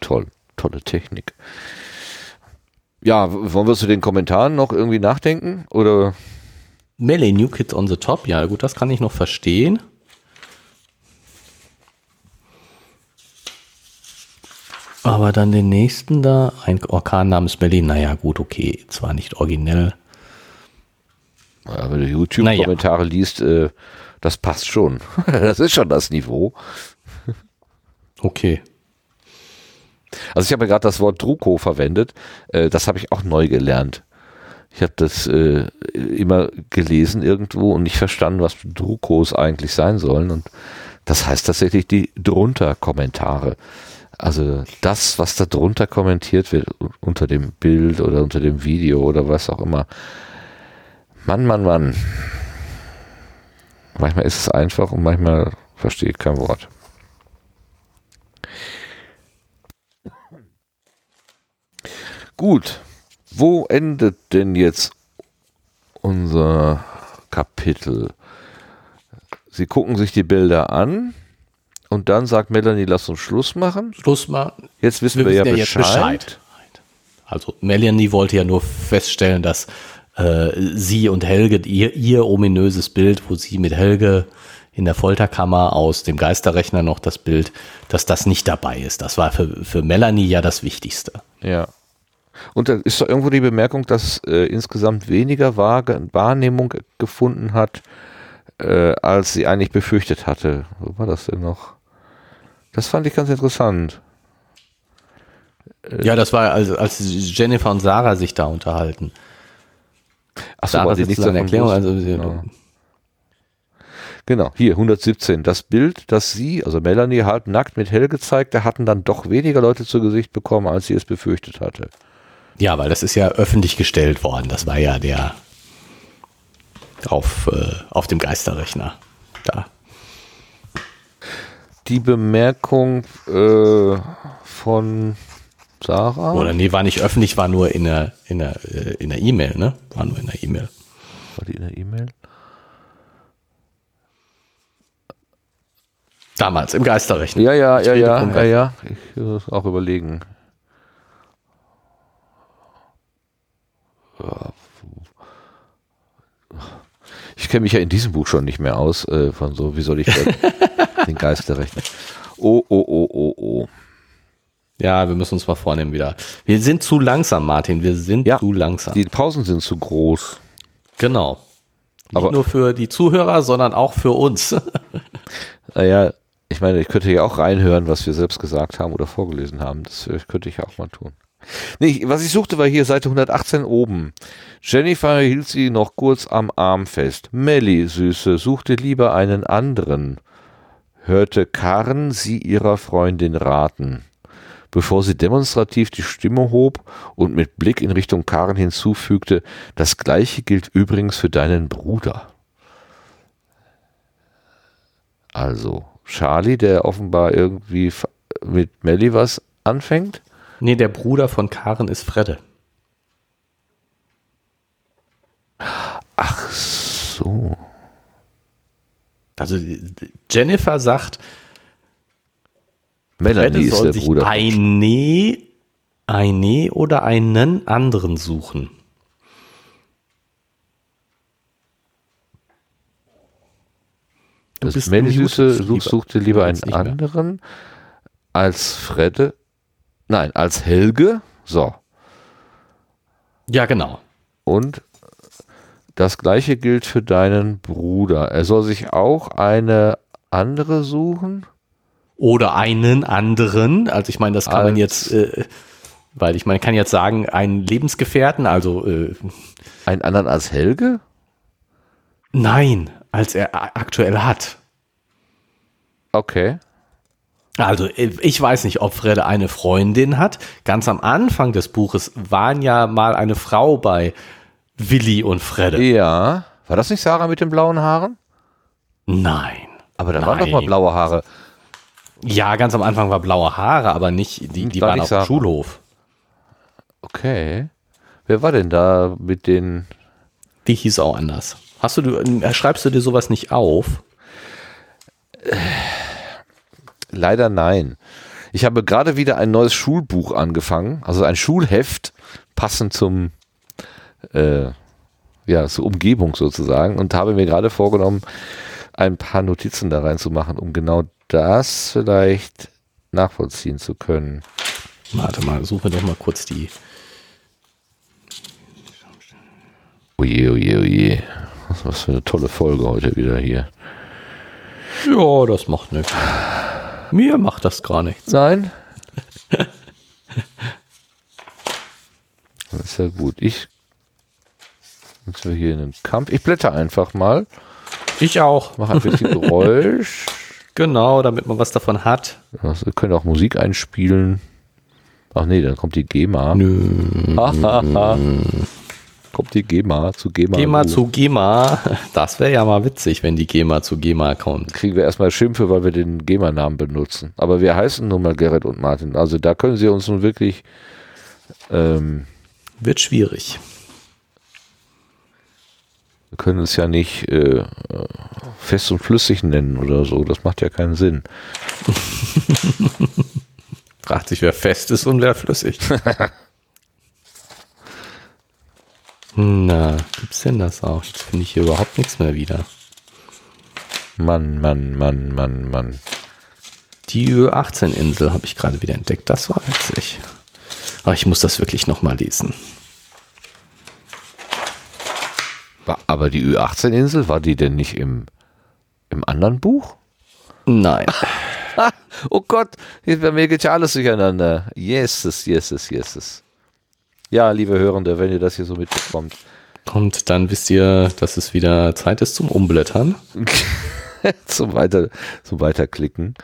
Toll, tolle Technik. Ja, wollen wir zu den Kommentaren noch irgendwie nachdenken? Oder Melee New Kids on the Top, ja gut, das kann ich noch verstehen. Aber dann den nächsten da, ein Orkan namens Melee, naja gut, okay, zwar nicht originell. ja, wenn du YouTube-Kommentare liest, äh, das passt schon. das ist schon das Niveau. Okay. Also ich habe gerade das Wort Druko verwendet. Äh, das habe ich auch neu gelernt. Ich habe das äh, immer gelesen irgendwo und nicht verstanden, was Drukos eigentlich sein sollen. Und das heißt tatsächlich die drunter Kommentare. Also das, was da drunter kommentiert wird, unter dem Bild oder unter dem Video oder was auch immer. Mann, Mann, Mann. Manchmal ist es einfach und manchmal verstehe ich kein Wort. Gut, wo endet denn jetzt unser Kapitel? Sie gucken sich die Bilder an und dann sagt Melanie, lass uns Schluss machen. Schluss mal. Jetzt wissen wir, ja wissen Bescheid. Also Melanie wollte ja nur feststellen, dass äh, sie und Helge, ihr, ihr ominöses Bild, wo sie mit Helge in der Folterkammer aus dem Geisterrechner noch das Bild, dass das nicht dabei ist. Das war für, für Melanie ja das Wichtigste. Ja. Und da ist doch irgendwo die Bemerkung, dass äh, insgesamt weniger Wahrnehmung gefunden hat, äh, als sie eigentlich befürchtet hatte. Wo war das denn noch? Das fand ich ganz interessant. Äh, ja, das war, als, als Jennifer und Sarah sich da unterhalten. Achso, war die nicht so eine Erklärung. Also, ja. Genau, hier 117. Das Bild, das sie, also Melanie, halb nackt mit Helge zeigte, hatten dann doch weniger Leute zu Gesicht bekommen, als sie es befürchtet hatte. Ja, weil das ist ja öffentlich gestellt worden. Das war ja der auf, äh, auf dem Geisterrechner da. Die Bemerkung äh, von Sarah? Oder nee, war nicht öffentlich, war nur in der in der äh, in der E-Mail, ne? War nur in der E-Mail. War die in der E-Mail? Damals im Geisterrechner. Ja, ja, ja, ja, ja, ja. Ich muss auch überlegen. Ich kenne mich ja in diesem Buch schon nicht mehr aus, äh, von so, wie soll ich den Geister rechnen? Oh, oh, oh, oh, oh. Ja, wir müssen uns mal vornehmen wieder. Wir sind zu langsam, Martin. Wir sind ja, zu langsam. Die Pausen sind zu groß. Genau. Nicht Aber nur für die Zuhörer, sondern auch für uns. naja, ich meine, ich könnte ja auch reinhören, was wir selbst gesagt haben oder vorgelesen haben. Das könnte ich auch mal tun. Nee, was ich suchte, war hier Seite 118 oben. Jennifer hielt sie noch kurz am Arm fest. Melly, Süße, suchte lieber einen anderen. Hörte Karen sie ihrer Freundin raten bevor sie demonstrativ die Stimme hob und mit Blick in Richtung Karen hinzufügte, das gleiche gilt übrigens für deinen Bruder. Also, Charlie, der offenbar irgendwie mit Melly was anfängt? Nee, der Bruder von Karen ist Fredde. Ach so. Also Jennifer sagt, Melanie ist der Bruder. Eine, eine oder einen anderen suchen. Du das Melanie suchte lieber einen anderen als Fredde. Nein, als Helge. So. Ja, genau. Und das gleiche gilt für deinen Bruder. Er soll sich auch eine andere suchen oder einen anderen. Also ich meine, das kann Als man jetzt, äh, weil ich meine, kann jetzt sagen, einen Lebensgefährten, also äh, einen anderen als Helge? Nein, als er aktuell hat. Okay. Also äh, ich weiß nicht, ob Fredde eine Freundin hat. Ganz am Anfang des Buches waren ja mal eine Frau bei Willi und Fredde. Ja. War das nicht Sarah mit den blauen Haaren? Nein. Aber da waren doch mal blaue Haare. Ja, ganz am Anfang war blaue Haare, aber nicht, die, die waren auf dem Schulhof. Okay. Wer war denn da mit den. Die hieß auch anders. Hast du, äh, schreibst du dir sowas nicht auf? Leider nein. Ich habe gerade wieder ein neues Schulbuch angefangen, also ein Schulheft, passend zum, äh, ja, zur Umgebung sozusagen, und habe mir gerade vorgenommen, ein paar Notizen da reinzumachen, um genau das vielleicht nachvollziehen zu können. Warte mal, suche doch mal kurz die. Oje, oje, oje. Was für eine tolle Folge heute wieder hier. Ja, das macht nichts. Mir macht das gar nichts. Nein. das ist ja gut. Ich. Jetzt wir hier in einem Kampf. Ich blätter einfach mal. Ich auch. Mach ein bisschen Geräusch. Genau, damit man was davon hat. Also, wir können auch Musik einspielen. Ach nee, dann kommt die GEMA. Nö. kommt die GEMA zu GEMA. GEMA zu GEMA. Das wäre ja mal witzig, wenn die GEMA zu GEMA kommt. Kriegen wir erstmal Schimpfe, weil wir den GEMA-Namen benutzen. Aber wir heißen nun mal Gerrit und Martin. Also da können sie uns nun wirklich. Ähm, Wird schwierig. Wir können es ja nicht äh, fest und flüssig nennen oder so. Das macht ja keinen Sinn. Fragt sich, wer fest ist und wer flüssig. Na, gibt's denn das auch? Jetzt finde ich hier überhaupt nichts mehr wieder. Mann, Mann, Mann, Mann, Mann. Die Ö18-Insel habe ich gerade wieder entdeckt. Das war witzig. Aber ich muss das wirklich nochmal lesen. Aber die Ü18-Insel, war die denn nicht im, im anderen Buch? Nein. oh Gott, bei mir geht ja alles durcheinander. Yeses, yeses, yeses. Ja, liebe Hörende, wenn ihr das hier so mitbekommt. Und dann wisst ihr, dass es wieder Zeit ist zum Umblättern. zum, Weiter, zum Weiterklicken.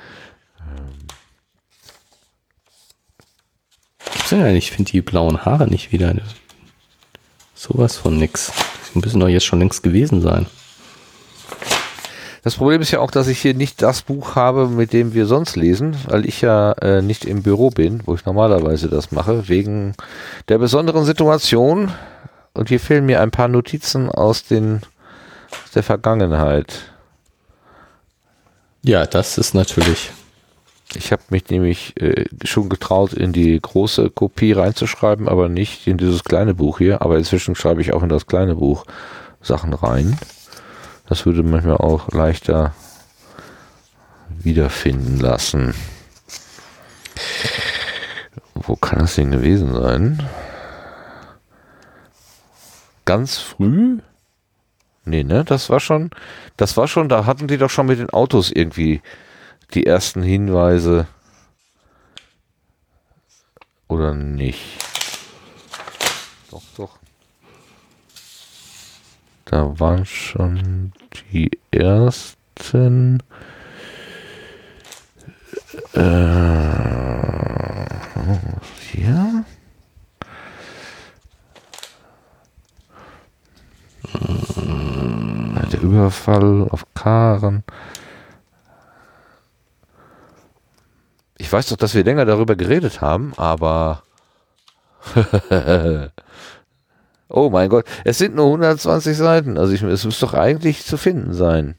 Ich finde die blauen Haare nicht wieder. Sowas von nix. Die müssen doch jetzt schon längst gewesen sein. Das Problem ist ja auch, dass ich hier nicht das Buch habe, mit dem wir sonst lesen, weil ich ja äh, nicht im Büro bin, wo ich normalerweise das mache, wegen der besonderen Situation. Und hier fehlen mir ein paar Notizen aus, den, aus der Vergangenheit. Ja, das ist natürlich. Ich habe mich nämlich äh, schon getraut, in die große Kopie reinzuschreiben, aber nicht in dieses kleine Buch hier. Aber inzwischen schreibe ich auch in das kleine Buch Sachen rein. Das würde manchmal auch leichter wiederfinden lassen. Wo kann das denn gewesen sein? Ganz früh? Nee, ne? Das war schon, das war schon, da hatten die doch schon mit den Autos irgendwie die ersten Hinweise. Oder nicht? Doch, doch. Da waren schon die ersten. Äh, hier? Der Überfall auf Karen. Ich weiß doch, dass wir länger darüber geredet haben, aber Oh mein Gott, es sind nur 120 Seiten. Also ich, es muss doch eigentlich zu finden sein.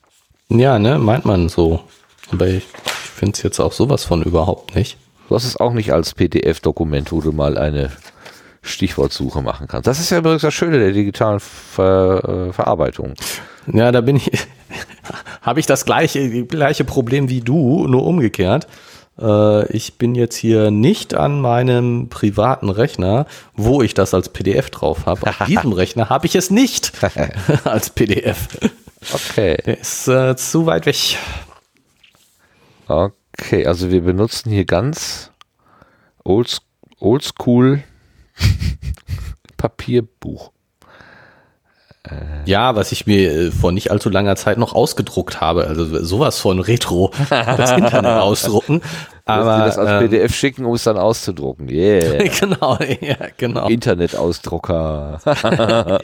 Ja, ne, meint man so. Aber ich, ich finde es jetzt auch sowas von überhaupt nicht. Du hast es auch nicht als PDF-Dokument, wo du mal eine Stichwortsuche machen kannst. Das ist ja übrigens das Schöne der digitalen Ver, äh, Verarbeitung. Ja, da bin ich, habe ich das gleiche, gleiche Problem wie du, nur umgekehrt. Äh, ich bin jetzt hier nicht an meinem privaten Rechner, wo ich das als PDF drauf habe. Auf diesem Rechner habe ich es nicht als PDF. Okay. Der ist äh, zu weit weg. Okay, also wir benutzen hier ganz old, oldschool Papierbuch. Ja, was ich mir äh, vor nicht allzu langer Zeit noch ausgedruckt habe. Also sowas von Retro, das Internet ausdrucken. Aber das als ähm, PDF schicken, um es dann auszudrucken. Yeah. genau, ja, genau. Internetausdrucker.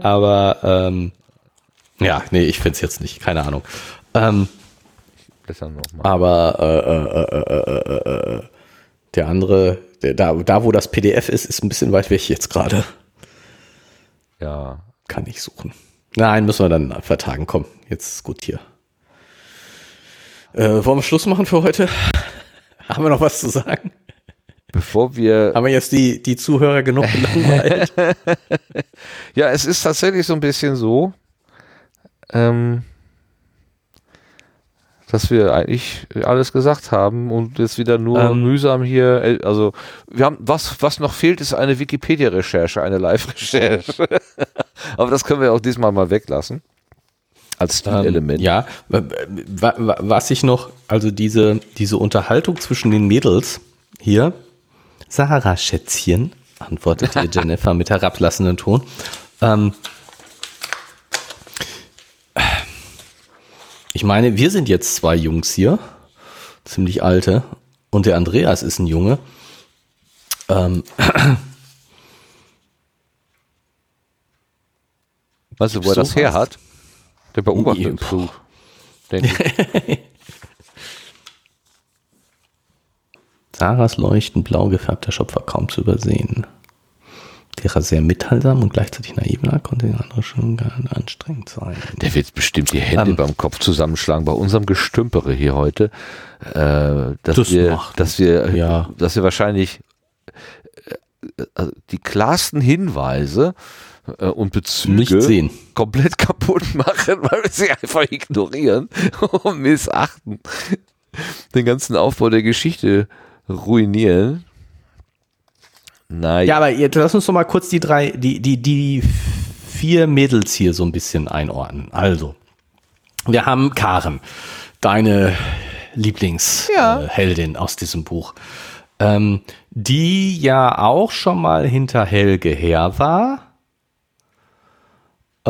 aber ähm, ja, nee, ich finde es jetzt nicht, keine Ahnung. Ähm, aber äh, äh, äh, der andere, der, da, da wo das PDF ist, ist ein bisschen weit weg jetzt gerade. Ja. Kann ich suchen. Nein, müssen wir dann vertagen. Komm, jetzt ist gut hier. Äh, wollen wir Schluss machen für heute? Haben wir noch was zu sagen? Bevor wir. Haben wir jetzt die, die Zuhörer genug gelangweilt? ja, es ist tatsächlich so ein bisschen so. Ähm, dass wir eigentlich alles gesagt haben und jetzt wieder nur ähm, mühsam hier, äh, also wir haben, was, was noch fehlt, ist eine Wikipedia-Recherche, eine Live-Recherche. Aber das können wir auch diesmal mal weglassen. Als Stilelement. Ähm, ja, was ich noch, also diese, diese Unterhaltung zwischen den Mädels hier, Sarah Schätzchen, antwortet ihr Jennifer mit herablassendem Ton. Ähm, Ich meine, wir sind jetzt zwei Jungs hier, ziemlich alte, und der Andreas ist ein Junge. Ähm. Weißt du, wo er das her hat? Der Beobachtungsflug. Sarahs leuchtend blau gefärbter Schopf war kaum zu übersehen. Der war sehr mitteilsam und gleichzeitig naiv war, konnte den anderen schon gar anstrengend sein. Der wird bestimmt die Hände ähm. beim Kopf zusammenschlagen bei unserem Gestümpere hier heute, äh, dass das wir, macht, dass wir, ja. dass wir wahrscheinlich äh, also die klarsten Hinweise äh, und Bezüge Nicht sehen. komplett kaputt machen, weil wir sie einfach ignorieren und missachten. Den ganzen Aufbau der Geschichte ruinieren. Naja. Ja, aber jetzt lass uns doch mal kurz die drei, die, die, die vier Mädels hier so ein bisschen einordnen. Also, wir haben Karen, deine Lieblingsheldin Ja. aus diesem Buch, ähm, die ja auch schon mal hinter Helge her war,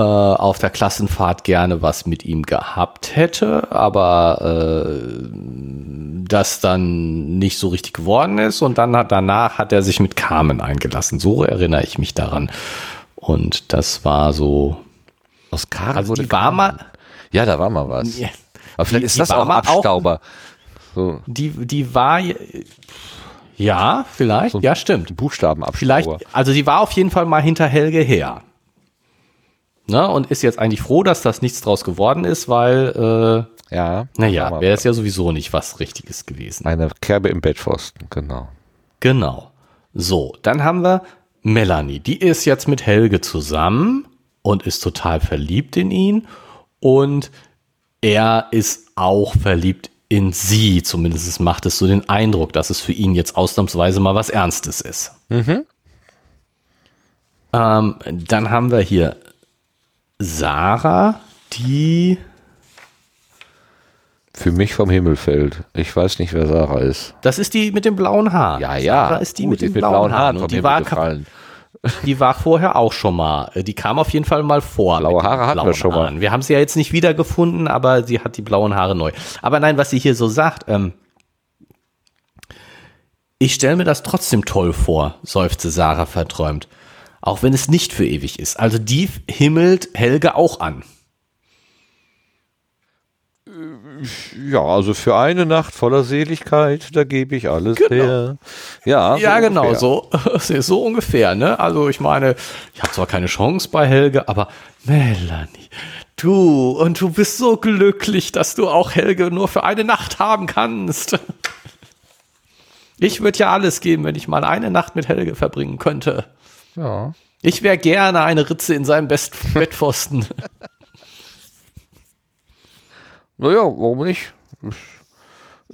äh, auf der Klassenfahrt gerne was mit ihm gehabt hätte, aber äh, das dann nicht so richtig geworden ist und dann hat danach hat er sich mit Carmen eingelassen. So erinnere ich mich daran. Und das war so. Aus Karen Also wurde die war mal, Ja, da war mal was. Ja. Aber vielleicht Die- ist die das auch mal auch- Abstauber. So die, die war ja, vielleicht, So- ja, stimmt. Buchstabenabstauber. Vielleicht, also sie war auf jeden Fall mal hinter Helge her. Ne, und ist jetzt eigentlich froh, dass das nichts draus geworden ist, weil, äh, Ja. naja, wäre es ja sowieso nicht was Richtiges gewesen. Eine Kerbe im Bettpfosten, genau. Genau. So, dann haben wir Melanie. Die ist jetzt mit Helge zusammen und ist total verliebt in ihn. Und er ist auch verliebt in sie. Zumindest macht es so den Eindruck, dass es für ihn jetzt ausnahmsweise mal was Ernstes ist. Ähm, dann haben wir hier Sarah, die Für mich vom Himmel fällt. Ich weiß nicht, wer Sarah ist. Das ist die mit dem blauen Haar. Ja, ja. Sarah ist die Gut, mit den blauen, blauen Haaren. Und die war, gefallen. die war vorher auch schon mal. Die kam auf jeden Fall mal vor. Blaue Haare hatten wir schon mal. Haaren. Wir haben sie ja jetzt nicht wiedergefunden, aber sie hat die blauen Haare neu. Aber nein, was sie hier so sagt, ähm, ich stelle mir das trotzdem toll vor, seufzte Sarah verträumt. Auch wenn es nicht für ewig ist. Also die himmelt Helge auch an. Ja, also für eine Nacht voller Seligkeit, da gebe ich alles Genau. her. Ja, Ja, genau, ungefähr. so, so ungefähr, ne? Also ich meine, ich habe zwar keine Chance bei Helge, aber Melanie, du, und du bist so glücklich, dass du auch Helge nur für eine Nacht haben kannst. Ich würde ja alles geben, wenn ich mal eine Nacht mit Helge verbringen könnte. Ja. Ich wäre gerne eine Ritze in seinem Best Bettpfosten. Naja, warum nicht?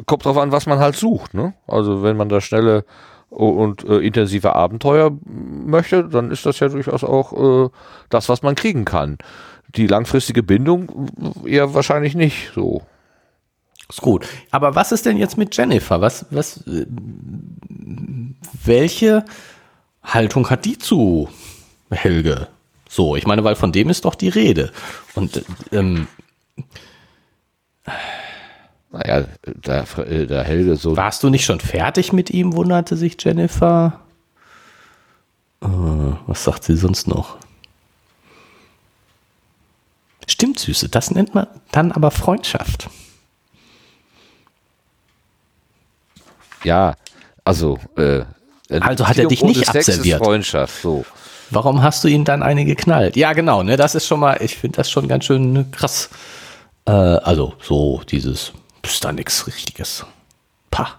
Kommt drauf an, was man halt sucht, ne? Also wenn man da schnelle und äh, intensive Abenteuer möchte, dann ist das ja durchaus auch äh, das, was man kriegen kann. Die langfristige Bindung eher wahrscheinlich nicht so. Ist gut. Aber was ist denn jetzt mit Jennifer? Was, was, äh, welche Haltung hat die zu Helge? So, ich meine, weil von dem ist doch die Rede. Und ähm, Naja, da, da Helge so. warst du nicht schon fertig mit ihm, wunderte sich Jennifer. Äh, was sagt sie sonst noch? Stimmt, Süße, das nennt man dann aber Freundschaft. Ja, also. Äh, Also hat er dich nicht Sex abserviert. Freundschaft, so. Warum hast du ihn dann eine geknallt? Ja, genau, ne, das ist schon mal, ich finde das schon ganz schön ne, krass. Äh, also, so dieses, ist da nichts Richtiges. Pah.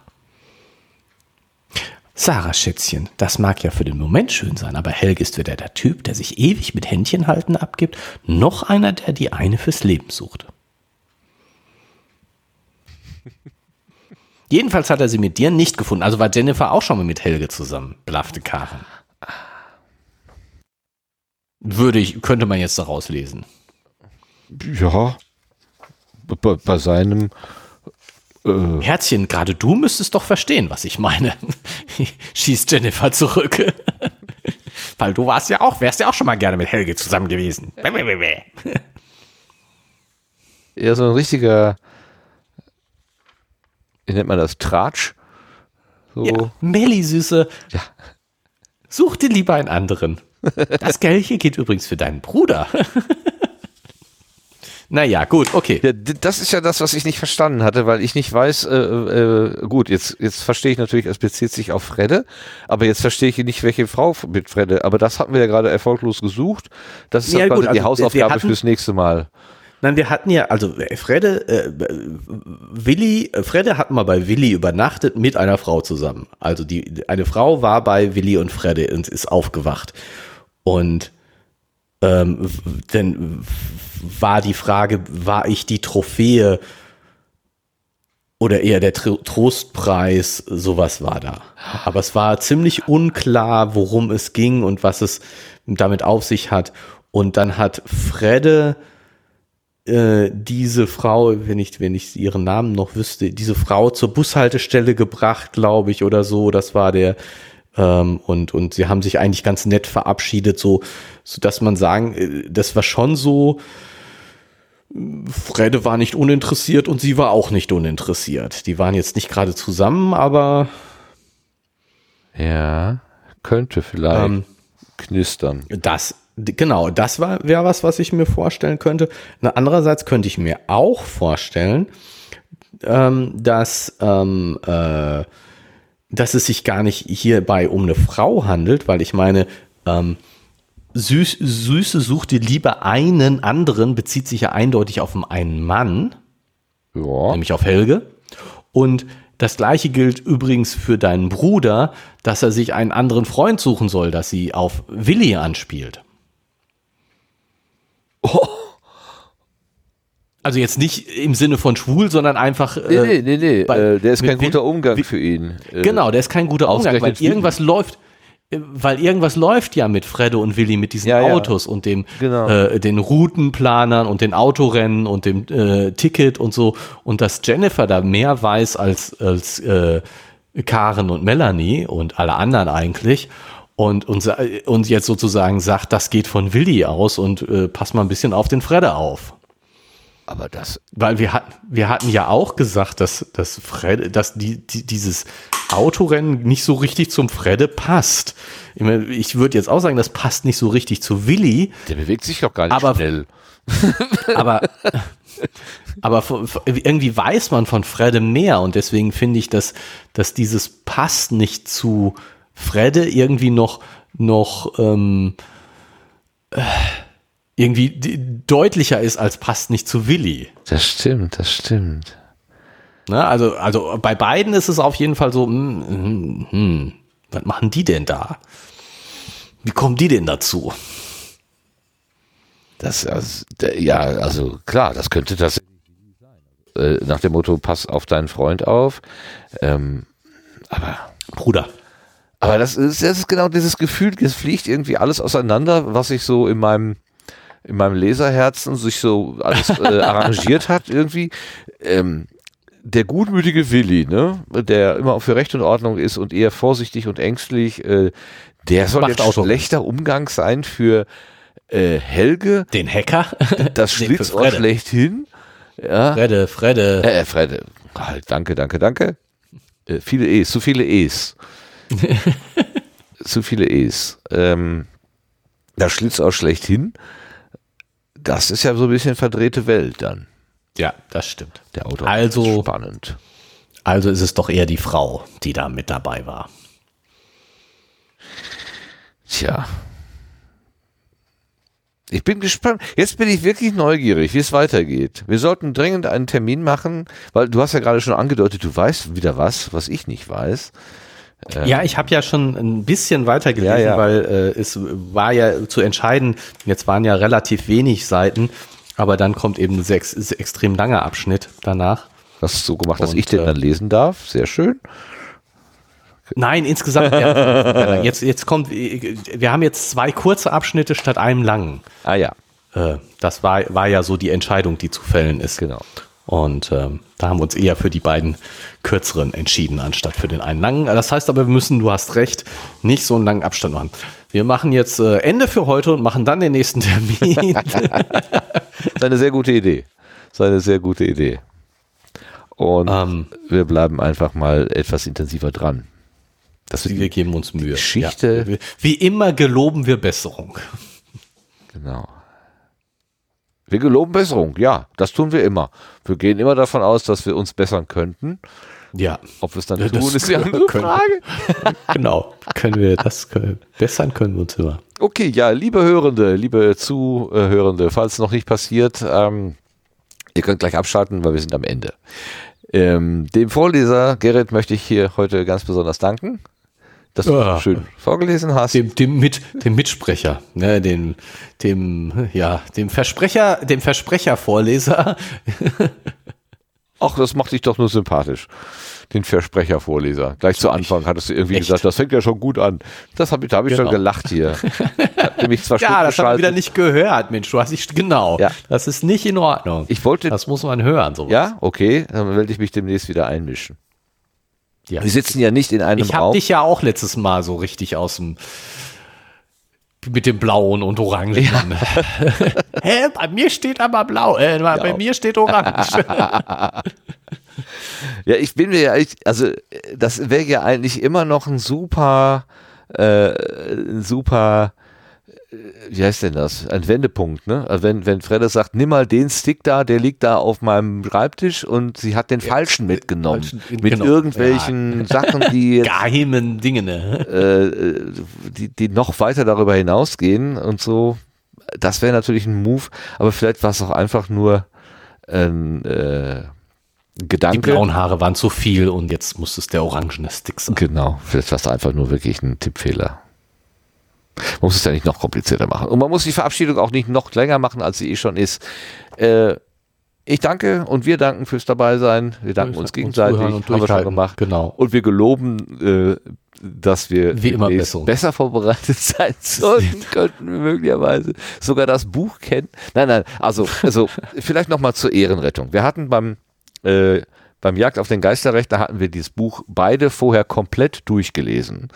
Sarah, Schätzchen, das mag ja für den Moment schön sein, aber Helge ist weder der Typ, der sich ewig mit Händchen halten abgibt, noch einer, der die eine fürs Leben sucht. Jedenfalls hat er sie mit dir nicht gefunden. Also war Jennifer auch schon mal mit Helge zusammen, blaffte Karen. Würde ich, könnte man jetzt daraus lesen. Ja. Bei, bei seinem. Äh, Herzchen, gerade du müsstest doch verstehen, was ich meine. Schießt Jennifer zurück. Weil du warst ja auch, wärst ja auch schon mal gerne mit Helge zusammen gewesen. eher so ein richtiger. Wie nennt man das? Tratsch? So. Ja, Melli, Süße. Ja. Such dir lieber einen anderen. Das Geld hier geht übrigens für deinen Bruder. naja, gut, okay. Ja, das ist ja das, was ich nicht verstanden hatte, weil ich nicht weiß, äh, äh, gut, jetzt, jetzt verstehe ich natürlich, es bezieht sich auf Fredde, aber jetzt verstehe ich nicht, welche Frau mit Fredde, aber das hatten wir ja gerade erfolglos gesucht. Das ist Ja, gut, die also wir Hausaufgabe hatten- fürs nächste Mal. Nein, wir hatten ja, also äh, Fredde, äh, Willi, äh, Fredde hat mal bei Willi übernachtet mit einer Frau zusammen. Also die, eine Frau war bei Willi und Fredde und ist aufgewacht. Und ähm, w- war die Frage, war ich die Trophäe oder eher der Tro Trostpreis, sowas war da. Aber es war ziemlich unklar, worum es ging und was es damit auf sich hat. Und dann hat Fredde äh, diese Frau, wenn ich, wenn ich ihren Namen noch wüsste, diese Frau zur Bushaltestelle gebracht, glaube ich, oder so. Das war der, ähm, und, und sie haben sich eigentlich ganz nett verabschiedet, so, so dass man sagen, äh, das war schon so, Fredde war nicht uninteressiert und sie war auch nicht uninteressiert. Die waren jetzt nicht gerade zusammen, aber Ja, könnte vielleicht ähm, knistern. Das, genau, das war, wäre was, was ich mir vorstellen könnte. Andererseits könnte ich mir auch vorstellen, ähm, dass, ähm, äh, dass es sich gar nicht hierbei um eine Frau handelt, weil ich meine, ähm, Süß, Süße suchte lieber einen anderen, bezieht sich ja eindeutig auf einen Mann Ja. nämlich auf Helge. Und das gleiche gilt übrigens für deinen Bruder, dass er sich einen anderen Freund suchen soll, dass sie auf Willi anspielt. Also jetzt nicht im Sinne von schwul, sondern einfach. Nee, äh, nee, nee, nee. bei- äh, der ist kein guter Umgang für ihn. Äh, Genau, der ist kein guter Umgang, weil irgendwas läuft, äh, weil irgendwas läuft ja mit Fredde und Willi mit diesen Ja, ja. Autos und dem Genau. äh, den Routenplanern und den Autorennen und dem äh, Ticket und so und dass Jennifer da mehr weiß als als äh, Karen und Melanie und alle anderen eigentlich und und, und jetzt sozusagen sagt, das geht von Willi aus und äh, pass mal ein bisschen auf den Fredde auf. Aber das, Weil wir hatten, wir hatten ja auch gesagt, dass, dass Fred, dass die, die, dieses Autorennen nicht so richtig zum Fredde passt. Ich, meine, ich würde jetzt auch sagen, das passt nicht so richtig zu Willi, der bewegt sich doch gar nicht Aber- schnell. aber, aber irgendwie weiß man von Fredde mehr und deswegen finde ich, dass, dass dieses passt nicht zu Fredde irgendwie noch, noch, ähm, äh, irgendwie deutlicher ist als passt nicht zu Willi. Das stimmt, das stimmt. Ne, also, also bei beiden ist es auf jeden Fall so, hm, hm, hm, was machen die denn da? Wie kommen die denn dazu? Das, also, ja, also klar, das könnte das äh, nach dem Motto, pass auf deinen Freund auf. Ähm, aber Bruder. Aber das ist, das ist genau dieses Gefühl, es fliegt irgendwie alles auseinander, was sich so in meinem, in meinem Leserherzen sich so alles äh, arrangiert hat irgendwie. Ähm, der gutmütige Willi, ne, der immer für Recht und Ordnung ist und eher vorsichtig und ängstlich, äh, der soll Macht jetzt Auto. schlechter Umgang sein für äh, Helge, Den Hacker? das für Schlitzohr Fredde. schlechthin. Ja. Fredde, Fredde. Äh, Fred, halt, danke, danke, danke. Äh, viele E's, zu viele E's. zu viele E's. Ähm, das Schlitzohr schlechthin, das ist ja so ein bisschen verdrehte Welt dann. Ja, das stimmt. Der Auto Also- spannend. Also ist es doch eher die Frau, die da mit dabei war. Tja. Ich bin gespannt. Jetzt bin ich wirklich neugierig, wie es weitergeht. Wir sollten dringend einen Termin machen, weil du hast ja gerade schon angedeutet, du weißt wieder was, was ich nicht weiß. Ja, ich habe ja schon ein bisschen weitergelesen, Ja, ja. weil äh, es war ja zu entscheiden, jetzt waren ja relativ wenig Seiten, aber dann kommt eben ein extrem langer Abschnitt danach. Hast du so gemacht, dass Und, ich den äh, dann lesen darf. Sehr schön. Nein, insgesamt. ja, jetzt, jetzt kommt, wir haben jetzt zwei kurze Abschnitte statt einem langen. Ah ja, Äh, das war, war ja so die Entscheidung, die zu fällen ist. genau. Und ähm, da haben wir uns eher für die beiden kürzeren entschieden, anstatt für den einen langen. Das heißt aber, wir müssen, du hast recht, nicht so einen langen Abstand machen. Wir machen jetzt äh, Ende für heute und machen dann den nächsten Termin. Das ist eine sehr gute Idee. Das ist eine sehr gute Idee. Und Ähm. wir bleiben einfach mal etwas intensiver dran. Das wir geben uns Mühe. Geschichte. Ja. Wie immer geloben wir Besserung. Genau. Wir geloben Besserung, ja, das tun wir immer. Wir gehen immer davon aus, dass wir uns bessern könnten. Ja, Ob wir es dann Ja, tun, ist die andere können- Frage. genau. Können wir das können, bessern können wir uns immer. Okay, ja, liebe Hörende, liebe Zuhörende, falls es noch nicht passiert, ähm, ihr könnt gleich abschalten, weil wir sind am Ende. Ähm, dem Vorleser Gerrit möchte ich hier heute ganz besonders danken, dass du Ja. schön vorgelesen hast. dem, dem, Mit, dem Mitsprecher, ne, dem, dem, ja, dem Versprecher, dem Versprechervorleser. Ach, das macht dich doch nur sympathisch. Den Versprechervorleser. Gleich zu Anfang hattest du irgendwie Echt? gesagt, das fängt ja schon gut an. Das hab ich, da habe ich schon Genau. gelacht hier. Nämlich zwei Ja, das haben wir wieder nicht gehört, Mensch. Du hast dich, genau. Ja. Das ist nicht in Ordnung. Ich wollte, das muss man hören, sowas. ja, okay, dann werde ich mich demnächst wieder einmischen. Ja. Wir sitzen ja nicht in einem Ich habe Raum. dich ja auch letztes Mal so richtig aus dem mit dem blauen und orangen. Hä, bei mir steht aber blau, äh, bei mir steht orange. Ja, ich bin mir ja, also das wäre ja eigentlich immer noch ein super, äh, ein super, wie heißt denn das? Ein Wendepunkt, ne? Also wenn, wenn Fredde sagt, nimm mal den Stick da, der liegt da auf meinem Schreibtisch und sie hat den falschen mitgenommen. falschen, mit genau. irgendwelchen Sachen, die jetzt, Geheimen Dinge, ne? äh, die, die noch weiter darüber hinausgehen und so. Das wäre natürlich ein Move, aber vielleicht war es auch einfach nur ein äh, Die Gedanke. blauen Haare waren zu viel und jetzt muss es der orangene Stick sein. Genau, vielleicht war es einfach nur wirklich ein Tippfehler. Man muss es ja nicht noch komplizierter machen. Und man muss die Verabschiedung auch nicht noch länger machen, als sie eh schon ist. Äh, ich danke und wir danken fürs Dabeisein. Wir danken uns gegenseitig. und haben wir schon gemacht. Genau. Und wir geloben, äh, dass wir Wie immer besser vorbereitet sein sollten, könnten wir möglicherweise sogar das Buch kennen. Nein, nein, also, also vielleicht nochmal zur Ehrenrettung. Wir hatten beim, äh, beim Jagd auf den Geisterrechter hatten wir dieses Buch beide vorher komplett durchgelesen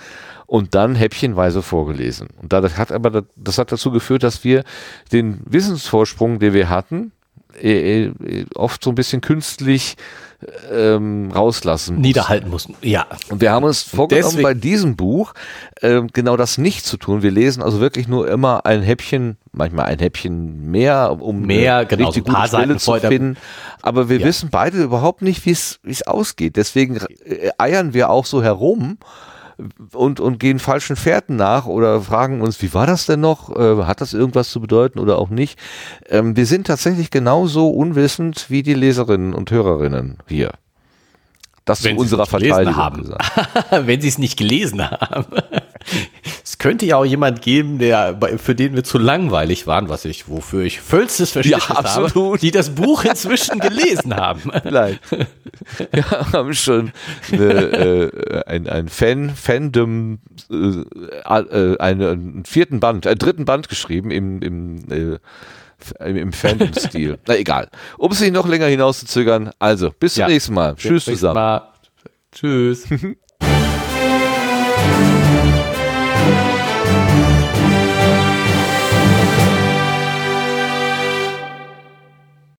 und dann häppchenweise vorgelesen. Und das hat aber das hat dazu geführt, dass wir den Wissensvorsprung, den wir hatten, äh, äh, oft so ein bisschen künstlich ähm, rauslassen mussten. Niederhalten mussten. Ja. Und wir haben uns vorgenommen, deswegen- bei diesem Buch ähm, genau das nicht zu tun. Wir lesen also wirklich nur immer ein Häppchen, manchmal ein Häppchen mehr, um Mehr, genau, richtig so gute Stelle zu finden. Aber wir Ja. wissen beide überhaupt nicht, wie es wie es ausgeht. Deswegen äh, eiern wir auch so herum und, und gehen falschen Fährten nach oder fragen uns, wie war das denn noch? Äh, hat das irgendwas zu bedeuten oder auch nicht? Ähm, wir sind tatsächlich genauso unwissend wie die Leserinnen und Hörerinnen hier. Das Wenn zu unserer Verteidigung haben. gesagt. Wenn sie es nicht gelesen haben. Es könnte ja auch jemand geben, der, für den wir zu langweilig waren, was ich, wofür ich vollstes Verständnis Ja, habe, absolut. die das Buch inzwischen gelesen haben. Vielleicht. Wir haben schon eine, äh, ein, ein Fan, Fandom, äh, äh, einen, vierten Band, einen dritten Band geschrieben im, im, äh, im, Fandom-Stil. Na egal. Um es nicht noch länger hinauszuzögern, also bis zum Ja. nächsten Mal. Tschüss zusammen. Mal. Tschüss.